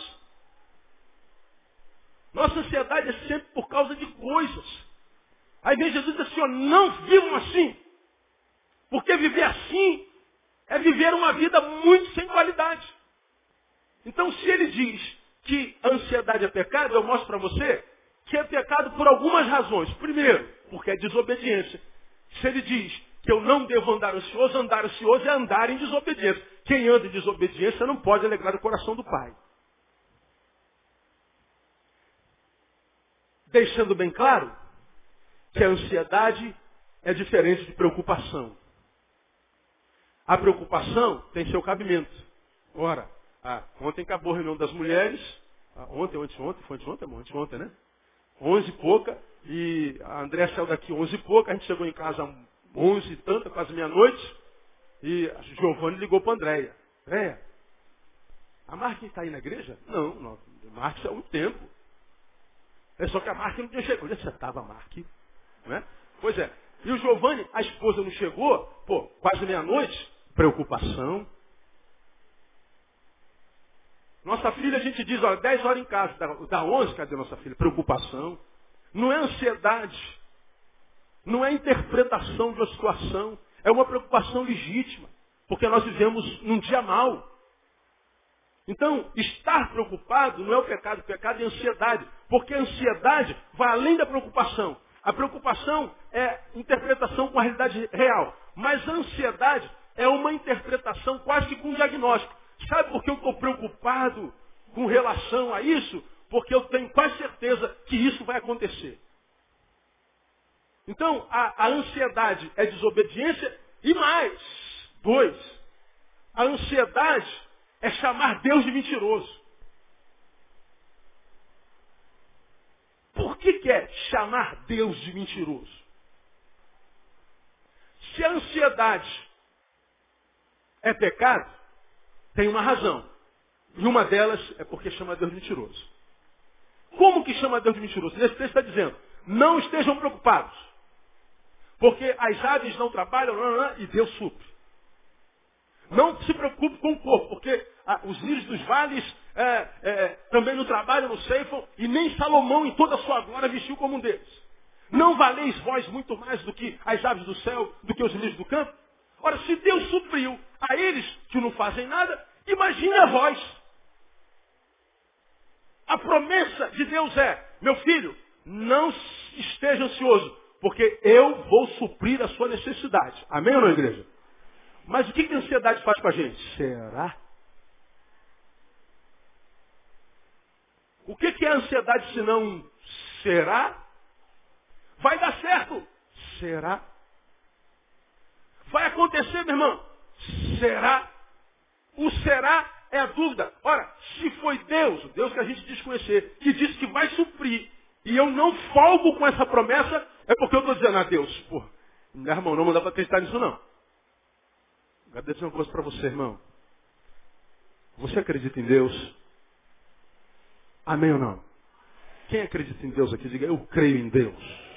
Nossa ansiedade é sempre por causa de coisas. Aí vem Jesus diz assim, ó, não vivam assim. Porque viver assim é viver uma vida muito sem qualidade. Então se ele diz que ansiedade é pecado, eu mostro para você que é pecado por algumas razões. Primeiro, porque é desobediência. Se ele diz que eu não devo andar ansioso, andar ansioso é andar em desobediência. Quem anda em desobediência não pode alegrar o coração do Pai. Deixando bem claro que a ansiedade é diferente de preocupação. A preocupação tem seu cabimento. Ora, ah, ontem acabou a reunião das mulheres, ah, ontem, ontem, ontem, foi ontem, ontem, ontem, né? Onze e pouca, e a André saiu daqui onze e pouca, a gente chegou em casa onze e tanta, quase meia-noite, e Giovanni ligou para Andréia. Andréia, a Marquinhos está aí na igreja? Não, não. Marquinhos há um tempo. É só que a Marquinhos não tinha chegado. Onde você estava, Marquinhos? Né? Pois é. E o Giovanni, a esposa não chegou, pô, quase meia-noite, preocupação. Nossa filha, a gente diz, olha, 10 horas em casa, dá 11, cadê nossa filha? Preocupação. Não é ansiedade. Não é interpretação de uma situação, é uma preocupação legítima, porque nós vivemos num dia mau. Então, estar preocupado não é o pecado, o pecado é a ansiedade, porque a ansiedade vai além da preocupação. A preocupação é interpretação com a realidade real, mas a ansiedade é uma interpretação quase que com diagnóstico. Sabe por que eu estou preocupado com relação a isso? Porque eu tenho quase certeza que isso vai acontecer. Então, a, a ansiedade é desobediência e mais. Dois, a ansiedade é chamar Deus de mentiroso. Por que, que é chamar Deus de mentiroso? Se a ansiedade é pecado, tem uma razão. E uma delas é porque chama Deus de mentiroso. Como que chama Deus de mentiroso? Nesse texto está dizendo, não estejam preocupados. Porque as aves não trabalham e Deus supre. Não se preocupe com o corpo, porque ah, os lírios dos vales é, é, também não trabalham, não ceifam, e nem Salomão em toda a sua glória vestiu como um deles. Não valeis vós muito mais do que as aves do céu, do que os lírios do campo? Ora, se Deus supriu a eles que não fazem nada, imagine a vós. A promessa de Deus é, meu filho, não esteja ansioso, porque eu vou suprir a sua necessidade. Amém ou não, igreja? Mas o que, que a ansiedade faz com a gente? Será? O que, que é a ansiedade se não será? Vai dar certo. Será? Vai acontecer, meu irmão? Será? O será é a dúvida. Ora, se foi Deus, o Deus que a gente desconhecer, que disse que vai suprir, e eu não folgo com essa promessa, é porque eu estou dizendo a Deus, pô, meu irmão, não dá para acreditar nisso não. Quero dizer uma coisa para você, irmão. Você acredita em Deus? Amém ou não? Quem acredita em Deus aqui, diga, eu creio em Deus.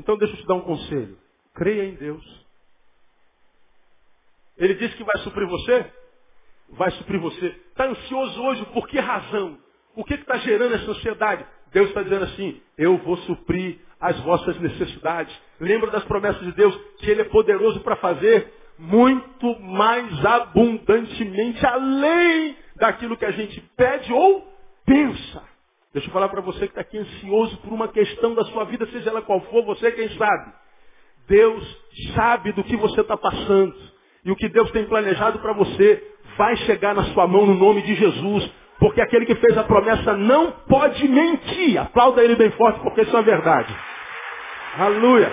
Então deixa eu te dar um conselho. Creia em Deus. Ele disse que vai suprir você? Vai suprir você. Está ansioso hoje por que razão? O que está gerando essa ansiedade? Deus está dizendo assim, eu vou suprir as vossas necessidades. Lembra das promessas de Deus, que Ele é poderoso para fazer muito mais abundantemente, além daquilo que a gente pede ou pensa. Deixa eu falar para você que está aqui ansioso por uma questão da sua vida, seja ela qual for, você quem sabe. Deus sabe do que você está passando. E o que Deus tem planejado para você vai chegar na sua mão no nome de Jesus. Porque aquele que fez a promessa não pode mentir. Aplauda ele bem forte, porque isso é verdade. Aleluia.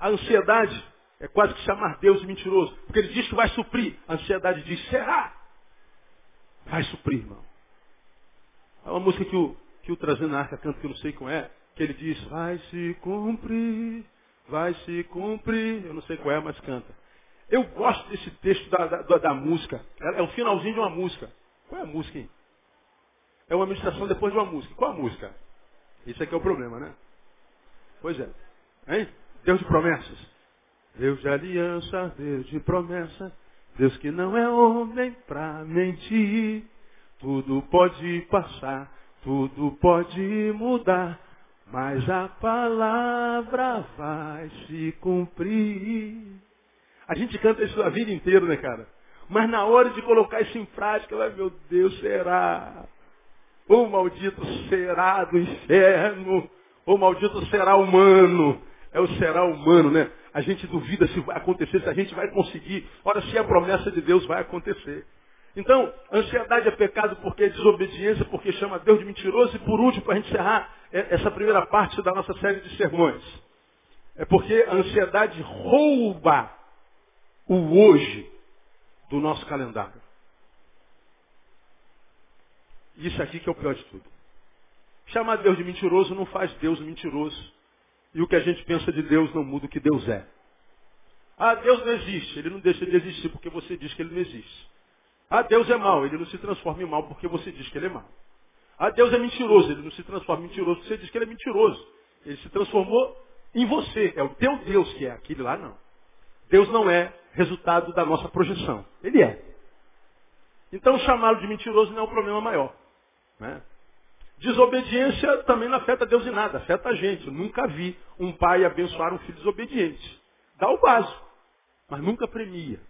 A ansiedade é quase que chamar Deus de mentiroso. Porque ele diz que vai suprir. A ansiedade diz, será? Vai suprir, irmão. É uma música que o, que o Trazendo na Arca canta, que eu não sei qual é, que ele diz, vai se cumprir, vai se cumprir. Eu não sei qual é, mas canta. Eu gosto desse texto da, da, da música. É, é o finalzinho de uma música. Qual é a música, hein? É uma ministração depois de uma música. Qual a música? Isso aqui é o problema, né? Pois é. Hein? Deus de promessas. Deus de aliança, Deus de promessa. Deus que não é homem para mentir. Tudo pode passar, tudo pode mudar, mas a palavra vai se cumprir. A gente canta isso a vida inteira, né, cara? Mas na hora de colocar isso em prática, vai, meu Deus, será? O maldito será do inferno. O maldito será humano. É o será humano, né? A gente duvida se vai acontecer, se a gente vai conseguir. Ora, se a promessa de Deus vai acontecer. Então, ansiedade é pecado porque é desobediência, porque chama Deus de mentiroso. E por último, para a gente encerrar é, essa primeira parte da nossa série de sermões, é porque a ansiedade rouba o hoje do nosso calendário. Isso aqui que é o pior de tudo. Chamar Deus de mentiroso não faz Deus mentiroso. E o que a gente pensa de Deus não muda o que Deus é. Ah, Deus não existe. Ele não deixa de existir porque você diz que ele não existe. Ah, Deus é mau, ele não se transforma em mal porque você diz que ele é mau. Ah, Deus é mentiroso, ele não se transforma em mentiroso porque você diz que ele é mentiroso. Ele se transformou em você. É o teu Deus que é, aquele lá não. Deus não é resultado da nossa projeção. Ele é. Então chamá-lo de mentiroso não é um problema maior. Né? Desobediência também não afeta Deus em nada, afeta a gente. Eu nunca vi um pai abençoar um filho desobediente. Dá o básico, mas nunca premia.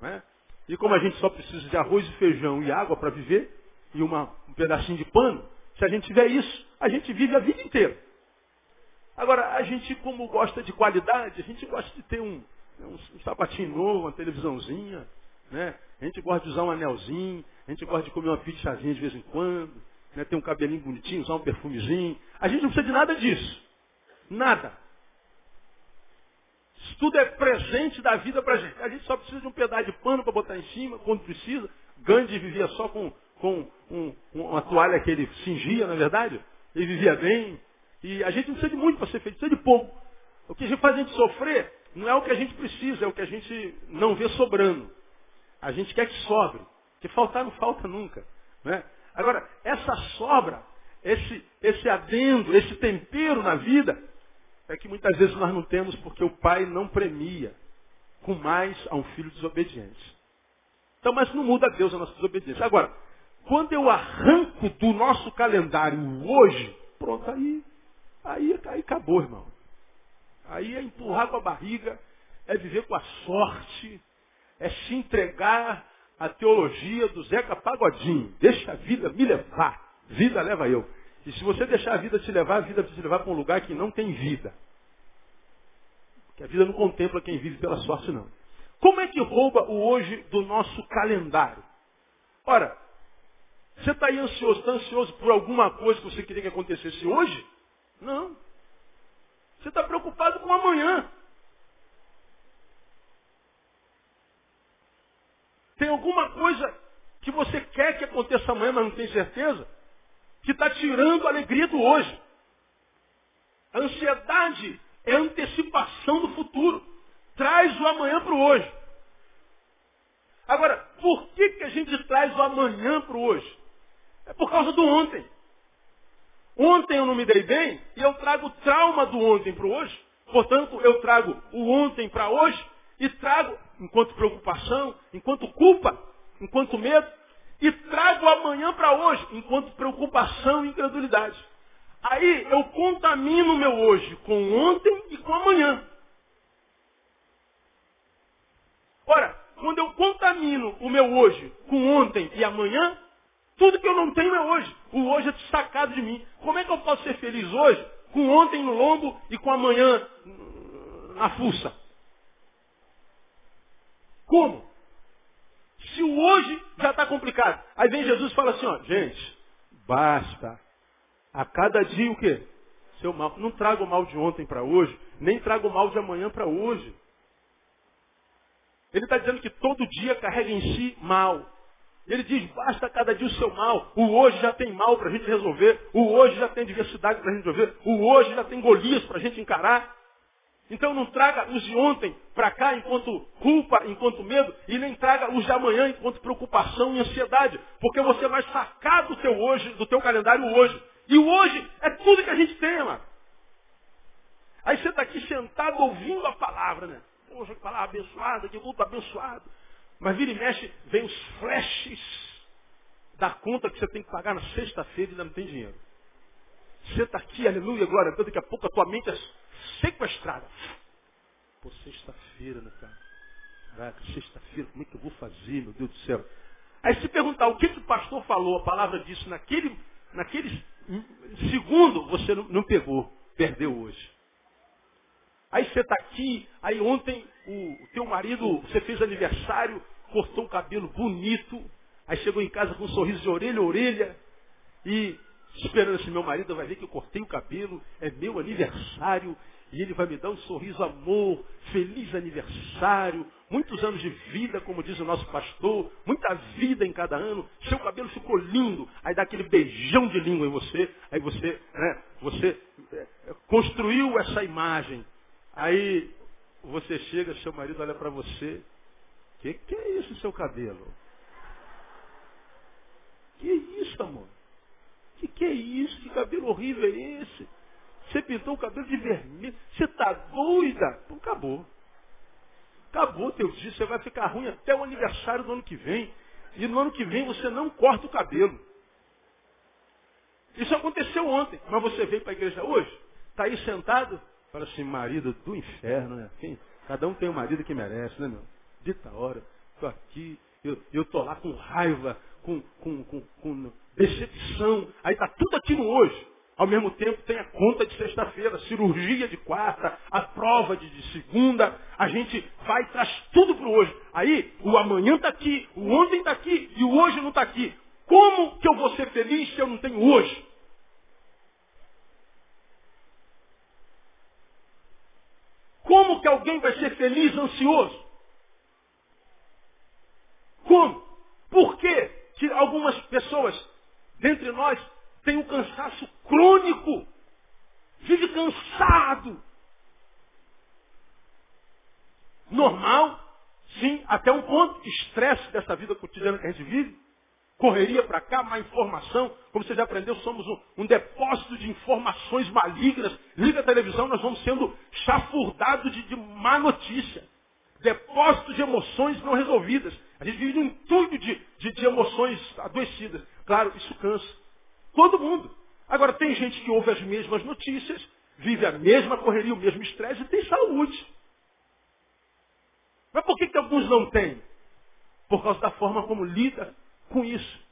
Né? E como a gente só precisa de arroz e feijão e água para viver, e uma, um pedacinho de pano, Se a gente tiver isso, a gente vive a vida inteira. Agora, a gente, como gosta de qualidade, a gente gosta de ter um, um, um sapatinho novo, uma televisãozinha, né? A gente gosta de usar um anelzinho, a gente gosta de comer uma pizzazinha de vez em quando, né? ter um cabelinho bonitinho, usar um perfumezinho. A gente não precisa de nada disso. Nada. Isso tudo é presente da vida para a gente. A gente só precisa de um pedaço de pano para botar em cima, quando precisa. Gandhi vivia só com, com um, uma toalha que ele cingia, na é verdade. Ele vivia bem. E a gente não precisa de muito para ser feliz, precisa de pouco. O que faz a gente sofrer não é o que a gente precisa, é o que a gente não vê sobrando. A gente quer que sobre. Que faltar não falta nunca. Né? Agora, essa sobra, esse, esse adendo, esse tempero na vida, é que muitas vezes nós não temos porque o pai não premia com mais a um filho desobediente. Então, mas não muda Deus a nossa desobediência. Agora, quando eu arranco do nosso calendário hoje, pronto, aí, aí, aí acabou, irmão. Aí é empurrar com a barriga, é viver com a sorte, é se entregar à teologia do Zeca Pagodinho. Deixa a vida me levar. Vida leva eu. E se você deixar a vida te levar, a vida vai te levar para um lugar que não tem vida. Que a vida não contempla quem vive pela sorte, não. Como é que rouba o hoje do nosso calendário? Ora, você está aí ansioso, está ansioso por alguma coisa que você queria que acontecesse hoje? Não. Você está preocupado com amanhã. Tem alguma coisa que você quer que aconteça amanhã, mas não tem certeza? Que está tirando a alegria do hoje. A ansiedade é antecipação do futuro. Traz o amanhã para o hoje. Agora, por que, que a gente traz o amanhã para o hoje? É por causa do ontem. Ontem eu não me dei bem e eu trago trauma do ontem para o hoje. Portanto, eu trago o ontem para hoje e trago, enquanto preocupação, enquanto culpa, enquanto medo, e trago amanhã para hoje, enquanto preocupação e incredulidade. Aí eu contamino o meu hoje com ontem e com amanhã. Ora, quando eu contamino o meu hoje com ontem e amanhã, tudo que eu não tenho é hoje. O hoje é destacado de mim. Como é que eu posso ser feliz hoje com ontem no lombo e com amanhã na fuça? Como? Se o hoje já está complicado. Aí vem Jesus e fala assim, ó, gente, basta. A cada dia o quê? Seu mal. Não trago o mal de ontem para hoje, nem trago o mal de amanhã para hoje. Ele está dizendo que todo dia carrega em si mal. Ele diz, basta cada dia o seu mal. O hoje já tem mal para a gente resolver. O hoje já tem diversidade para a gente resolver. O hoje já tem Golias para a gente encarar. Então não traga os de ontem para cá enquanto culpa, enquanto medo, e nem traga os de amanhã enquanto preocupação e ansiedade. Porque você vai sacar do teu hoje, do teu calendário hoje. E o hoje é tudo que a gente tem, mano. Aí você está aqui sentado ouvindo a palavra, né? Poxa, que palavra abençoada, que culto abençoado. Mas vira e mexe, vem os flashes da conta que você tem que pagar na sexta-feira e ainda não tem dinheiro. Você está aqui, aleluia, glória a Deus, daqui a pouco a tua mente é sequestrada. Pô, sexta-feira, né, cara? Caraca, sexta-feira, como é que eu vou fazer, meu Deus do céu? Aí se perguntar o que, que o pastor falou, a palavra disso, naquele, naquele segundo, você não, não pegou, perdeu hoje. Aí você está aqui, aí ontem marido, você fez aniversário, cortou o cabelo bonito, aí chegou em casa com um sorriso de orelha a orelha, e esperando assim, meu marido vai ver que eu cortei o cabelo, é meu aniversário, e ele vai me dar um sorriso, amor, feliz aniversário, muitos anos de vida, como diz o nosso pastor, muita vida em cada ano, seu cabelo ficou lindo, aí dá aquele beijão de língua em você, aí você, né, você é, construiu essa imagem, aí você chega, seu marido olha para você, que que é isso, seu cabelo? Que isso, amor? Que que é isso? Que cabelo horrível é esse? Você pintou o cabelo de vermelho. Você está doida? Então acabou. Acabou teu dia. Você vai ficar ruim até o aniversário do ano que vem. E no ano que vem você não corta o cabelo. Isso aconteceu ontem. Mas você veio para a igreja hoje? Está aí sentado? Fala assim, marido do inferno, né? Quem? Cada um tem um marido que merece, né, meu? Dita hora. Estou aqui. Eu estou lá com raiva com, com, com, com decepção. Aí está tudo aqui no hoje. Ao mesmo tempo tem a conta de sexta-feira, cirurgia de quarta, a prova de, de, segunda. A gente vai e traz tudo para o hoje. Aí o amanhã está aqui, o ontem está aqui e o hoje não está aqui. Como que eu vou ser feliz se eu não tenho hoje? Como que alguém vai ser feliz ansioso? Como? Por que, algumas pessoas dentre nós têm um cansaço crônico? Vive cansado. Normal, sim, até um ponto. Estresse dessa vida cotidiana que a gente vive correria para cá, má informação. Como você já aprendeu, somos um, um, depósito de informações malignas. Liga a televisão, nós vamos sendo chafurdados de, de má notícia. Depósito de emoções não resolvidas. A gente vive num entulho de, de, de emoções adoecidas. Claro, isso cansa. Todo mundo. Agora, tem gente que ouve as mesmas notícias, vive a mesma correria, o mesmo estresse e tem saúde. Mas por que, que alguns não têm? Por causa da forma como lida com isso.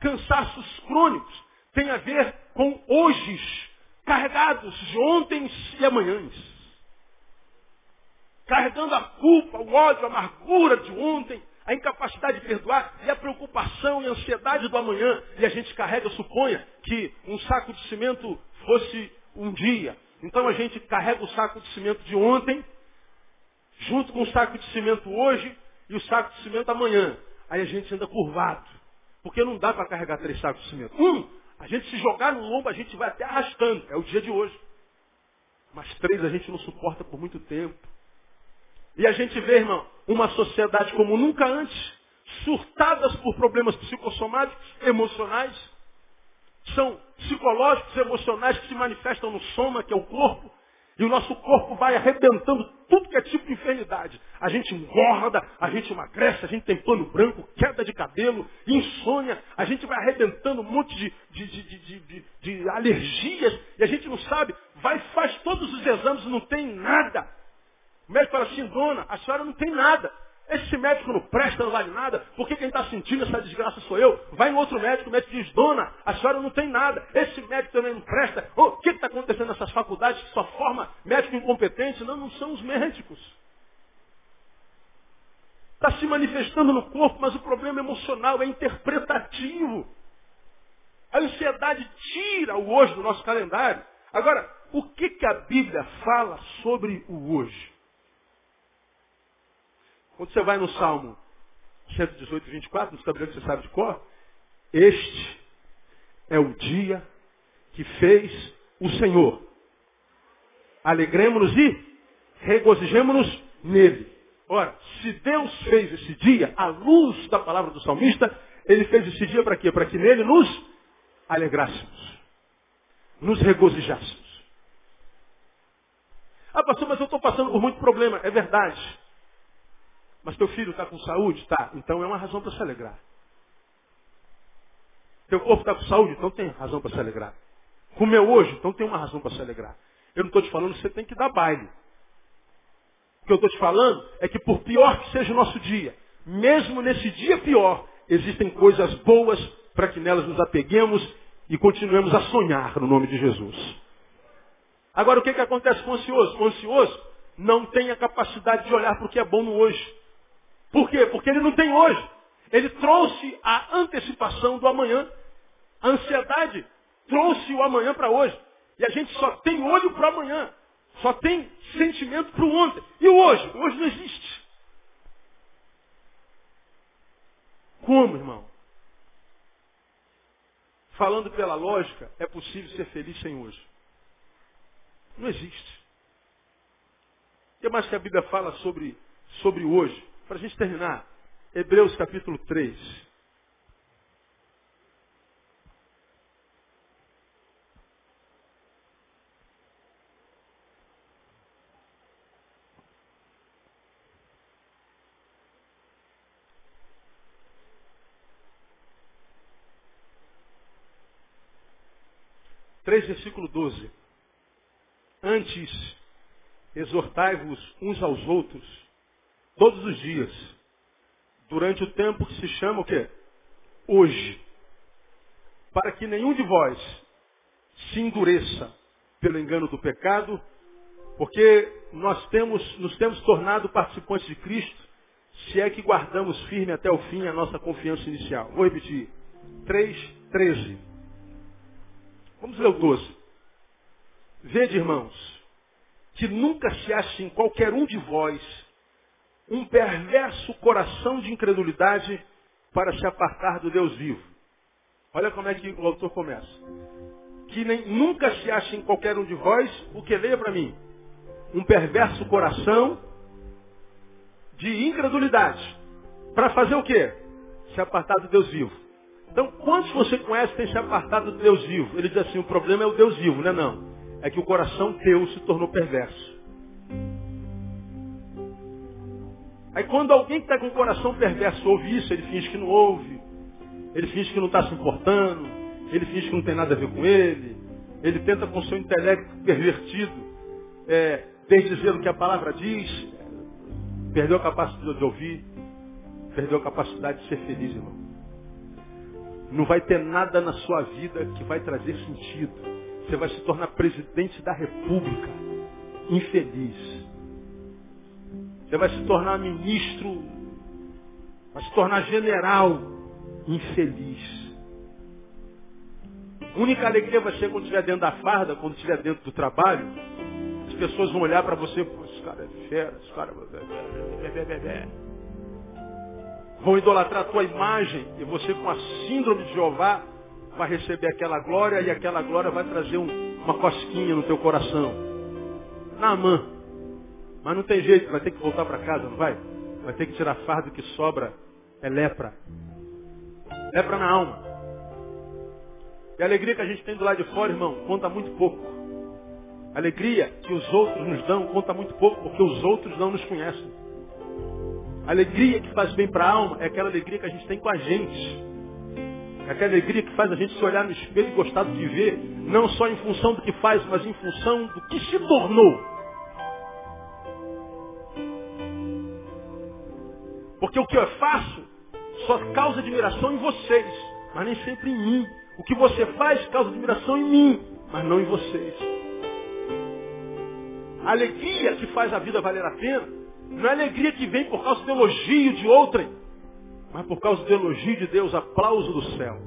Cansaços crônicos têm a ver com hojes carregados de ontem e amanhãs. Carregando a culpa, o ódio, a amargura de ontem, a incapacidade de perdoar e a preocupação e a ansiedade do amanhã. E a gente carrega, suponha, que um saco de cimento fosse um dia. Então a gente carrega o saco de cimento de ontem, junto com o saco de cimento hoje e o saco de cimento amanhã. Aí a gente anda curvado. Porque não dá para carregar três sacos de cimento. Um, a gente se jogar no lombo, a gente vai até arrastando. É o dia de hoje. Mas três a gente não suporta por muito tempo. E a gente vê, irmão, uma sociedade como nunca antes, surtadas por problemas psicossomáticos, emocionais. São psicológicos, emocionais que se manifestam no soma, que é o corpo. E o nosso corpo vai arrebentando tudo que é tipo de enfermidade. A gente engorda, a gente emagrece, a gente tem pano branco, queda de cabelo, insônia, a gente vai arrebentando um monte de, de, de, de alergias e a gente não sabe, vai faz todos os exames e não tem nada. O médico fala assim, dona, a senhora não tem nada. Esse médico não presta, não vale nada, porque quem está sentindo essa desgraça sou eu. Vai no outro médico, o médico diz, dona, a senhora não tem nada. Esse médico também não presta. Oh, o que está acontecendo nessas faculdades que só forma médico incompetente? Não, não são os médicos. Está se manifestando no corpo, mas o problema emocional é interpretativo. A ansiedade tira o hoje do nosso calendário. Agora, o que, que a Bíblia fala sobre o hoje? Quando você vai no Salmo 118, 24, no tabuleiro que você sabe de cor, este é o dia que fez o Senhor. Alegremos-nos e regozijemos-nos nele. Ora, se Deus fez esse dia, à luz da palavra do salmista, ele fez esse dia para quê? Para que nele nos alegrássemos, nos regozijássemos. Ah, pastor, mas eu estou passando por muito problema. É verdade. Mas teu filho está com saúde? Tá. Então é uma razão para se alegrar. Teu corpo está com saúde? Então tem razão para se alegrar. Comeu hoje? Então tem uma razão para se alegrar. Eu não estou te falando que você tem que dar baile. O que eu estou te falando é que por pior que seja o nosso dia, mesmo nesse dia pior, existem coisas boas para que nelas nos apeguemos e continuemos a sonhar no nome de Jesus. Agora o que, que acontece com o ansioso? O ansioso não tem a capacidade de olhar para o que é bom no hoje. Por quê? Porque ele não tem hoje. Ele trouxe a antecipação do amanhã. A ansiedade trouxe o amanhã para hoje. E a gente só tem olho para amanhã. Só tem sentimento para o ontem. E o hoje? O hoje não existe. Como, irmão? Falando pela lógica, é possível ser feliz sem hoje. Não existe. O que mais que a Bíblia fala sobre, sobre hoje? Para a gente terminar, Hebreus capítulo 3. Três, versículo 12. Antes, exortai-vos uns aos outros Todos os dias. Durante o tempo que se chama o quê? hoje, para que nenhum de vós se endureça pelo engano do pecado, porque nós temos, nos temos tornado participantes de Cristo, se é que guardamos firme até o fim a nossa confiança inicial. Vou repetir. 3, 13. Vamos ler o 12. Vede, irmãos, que nunca se ache em qualquer um de vós um perverso coração de incredulidade para se apartar do Deus vivo. Olha como é que o autor começa. Que nem, nunca se ache em qualquer um de vós, o que leia para mim, um perverso coração de incredulidade. Para fazer o quê? Se apartar do Deus vivo. Então, quantos você conhece tem se apartado do Deus vivo? Ele diz assim, o problema é o Deus vivo, não é não. É que o coração teu se tornou perverso. Aí quando alguém que está com o coração perverso ouve isso, ele finge que não ouve. Ele finge que não está se importando. Ele finge que não tem nada a ver com ele. Ele tenta com seu intelecto pervertido é, desdizer o que a palavra diz. Perdeu a capacidade de ouvir. Perdeu a capacidade de ser feliz, irmão. Não vai ter nada na sua vida que vai trazer sentido. Você vai se tornar presidente da república. Infeliz. Você vai se tornar ministro, vai se tornar general infeliz. A única alegria vai ser quando estiver dentro da farda, quando estiver dentro do trabalho. As pessoas vão olhar para você falar, esse cara é fera, esse cara é... Vão idolatrar a tua imagem e você com a síndrome de Jeová vai receber aquela glória e aquela glória vai trazer um, uma cosquinha no teu coração. Na mão. Mas não tem jeito, vai ter que voltar para casa, não vai? Vai ter que tirar fardo que sobra. É lepra. Lepra na alma. E a alegria que a gente tem do lado de fora, irmão, conta muito pouco. A alegria que os outros nos dão conta muito pouco, porque os outros não nos conhecem. A alegria que faz bem para a alma é aquela alegria que a gente tem com a gente. É aquela alegria que faz a gente se olhar no espelho e gostar de ver, não só em função do que faz, mas em função do que se tornou. Porque o que eu faço só causa admiração em vocês, mas nem sempre em mim. O que você faz causa admiração em mim, mas não em vocês. A alegria que faz a vida valer a pena não é alegria que vem por causa do elogio de outrem, mas por causa do elogio de Deus, aplauso do céu.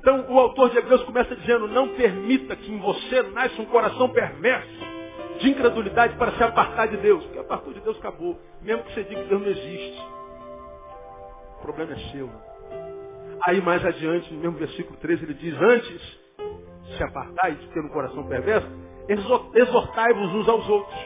Então o autor de Hebreus começa dizendo, não permita que em você nasça um coração perverso de incredulidade para se apartar de Deus. Porque apartou de Deus acabou. Mesmo que você diga que Deus não existe. O problema é seu. Aí mais adiante, no mesmo versículo 13, ele diz, antes se apartar e de ter um coração perverso, exortai-vos uns aos outros.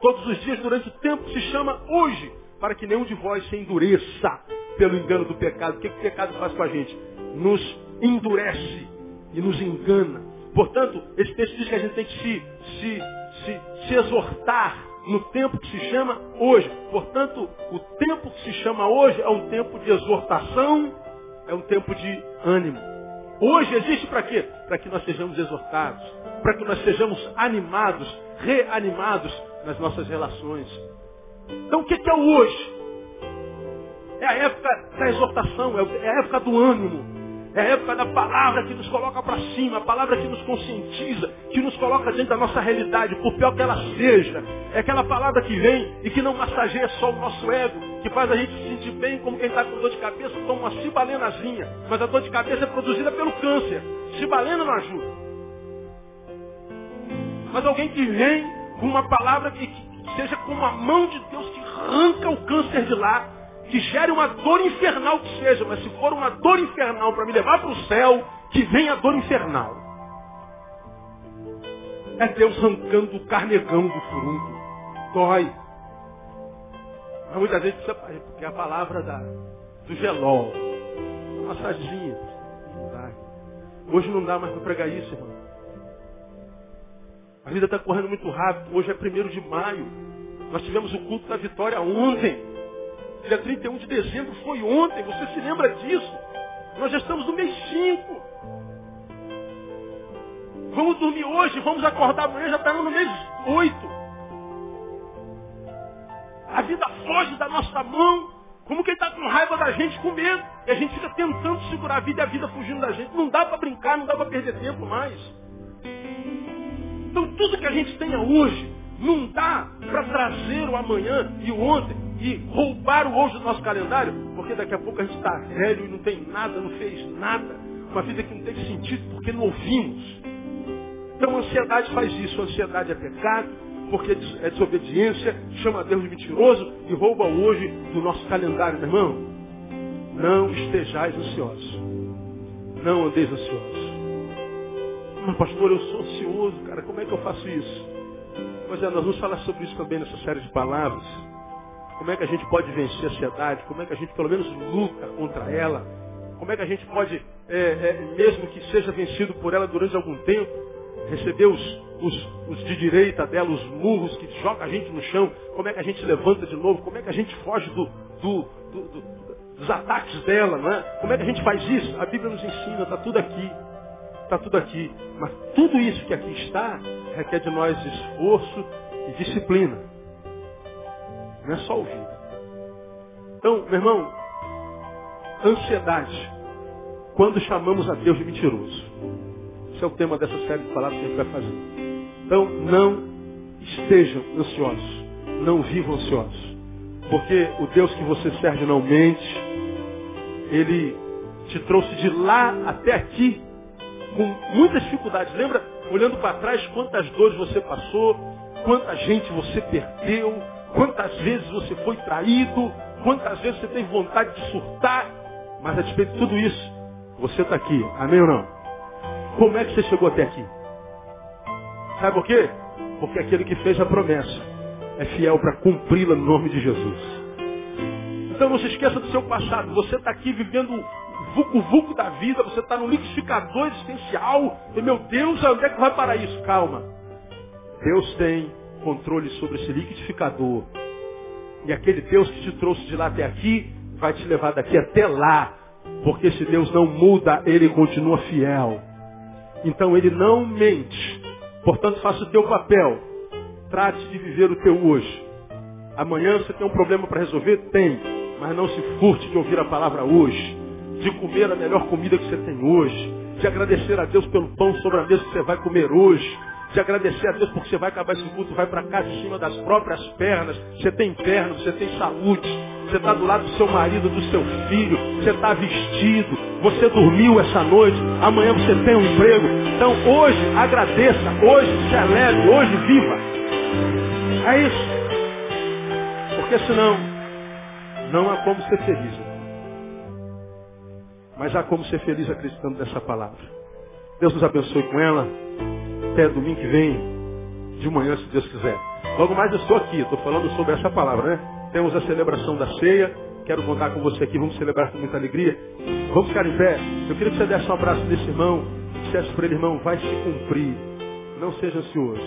Todos os dias durante o tempo se chama hoje, para que nenhum de vós se endureça pelo engano do pecado. O que, que o pecado faz com a gente? Nos endurece e nos engana. Portanto, esse texto diz que a gente tem que se, se, se, se exortar no tempo que se chama hoje. Portanto, o tempo que se chama hoje é um tempo de exortação, é um tempo de ânimo. Hoje existe para quê? Para que nós sejamos exortados, para que nós sejamos animados, reanimados nas nossas relações. Então o que é o hoje? É a época da exortação, é a época do ânimo, é época da palavra que nos coloca para cima, a palavra que nos conscientiza, que nos coloca dentro da nossa realidade, por pior que ela seja. É aquela palavra que vem e que não massageia só o nosso ego, que faz a gente se sentir bem como quem está com dor de cabeça, toma uma cibalenazinha. Mas a dor de cabeça é produzida pelo câncer. Cibalena não ajuda. Mas alguém que vem com uma palavra que, que seja como a mão de Deus que arranca o câncer de lá, que gere uma dor infernal que seja, mas se for uma dor infernal para me levar para o céu, que venha a dor infernal. É Deus arrancando o carnegão do furunco. Dói. Mas muitas vezes precisa, porque é a palavra da, do gelol. Uma. Não dá. Hoje não dá mais para pregar isso, irmão. A vida está correndo muito rápido. Hoje é primeiro de maio. Nós tivemos o culto da vitória ontem. Dia 31 de dezembro foi ontem, você se lembra disso? Nós já estamos no mês 5. Vamos dormir hoje, vamos acordar amanhã, já estamos no mês 8. A vida foge da nossa mão, como quem está com raiva da gente, com medo. E a gente fica tentando segurar a vida e a vida fugindo da gente. Não dá para brincar, não dá para perder tempo mais. Então tudo que a gente tenha hoje não dá para trazer o amanhã e o ontem e roubar o hoje do nosso calendário, porque daqui a pouco a gente está velho e não tem nada, não fez nada. Uma vida que não tem sentido porque não ouvimos. Então a ansiedade faz isso. A ansiedade é pecado, porque é desobediência, chama Deus de mentiroso e rouba o hoje do nosso calendário, meu irmão. Não estejais ansiosos. Não andeis ansiosos. Mas pastor, eu sou ansioso, cara, como é que eu faço isso? Pois é, nós vamos falar sobre isso também nessa série de palavras. Como é que a gente pode vencer a ansiedade? Como é que a gente pelo menos luta contra ela? Como é que a gente pode, é, é, mesmo que seja vencido por ela durante algum tempo, receber os, os, os, de direita dela, os murros que joga a gente no chão? Como é que a gente levanta de novo? Como é que a gente foge do, do, do, dos ataques dela? É? Como é que a gente faz isso? A Bíblia nos ensina, está tudo aqui. Está tudo aqui. Mas tudo isso que aqui está requer de nós esforço e disciplina. Não é só ouvir. Então, meu irmão, ansiedade. Quando chamamos a Deus de mentiroso. Esse é o tema dessa série de palavras que a gente vai fazer. Então, não estejam ansiosos. Não vivam ansiosos. Porque o Deus que você serve não mente. Ele te trouxe de lá até aqui com muitas dificuldades. Lembra, olhando para trás, quantas dores você passou, quanta gente você perdeu, quantas vezes você foi traído, quantas vezes você tem vontade de surtar, mas a despeito de tudo isso, você está aqui. Amém ou não? Como é que você chegou até aqui? Sabe por quê? Porque aquele que fez a promessa é fiel para cumpri-la no nome de Jesus. Então não se esqueça do seu passado. Você está aqui vivendo vucu-vucu da vida, você está no liquidificador existencial. E meu Deus, onde é que vai parar isso? Calma. Deus tem controle sobre esse liquidificador. E aquele Deus que te trouxe de lá até aqui, vai te levar daqui até lá. Porque esse Deus não muda, ele continua fiel. Então ele não mente. Portanto, faça o teu papel. Trate de viver o teu hoje. Amanhã você tem um problema para resolver? Tem. Mas não se furte de ouvir a palavra hoje de comer a melhor comida que você tem hoje, de agradecer a Deus pelo pão sobre a mesa que você vai comer hoje, de agradecer a Deus porque você vai acabar esse culto, vai para casa em cima das próprias pernas, você tem pernas, você tem saúde, você está do lado do seu marido, do seu filho, você está vestido, você dormiu essa noite, amanhã você tem um emprego. Então hoje agradeça, hoje se alegre, hoje viva. É isso. Porque senão não há como ser feliz. Mas há como ser feliz acreditando nessa palavra. Deus nos abençoe com ela. Até domingo que vem, de manhã, se Deus quiser. Logo mais eu estou aqui, estou falando sobre essa palavra, né? Temos a celebração da ceia. Quero contar com você aqui, vamos celebrar com muita alegria. Vamos ficar em pé. Eu queria que você desse um abraço desse irmão dissesse para ele, irmão, vai se cumprir. Não seja ansioso.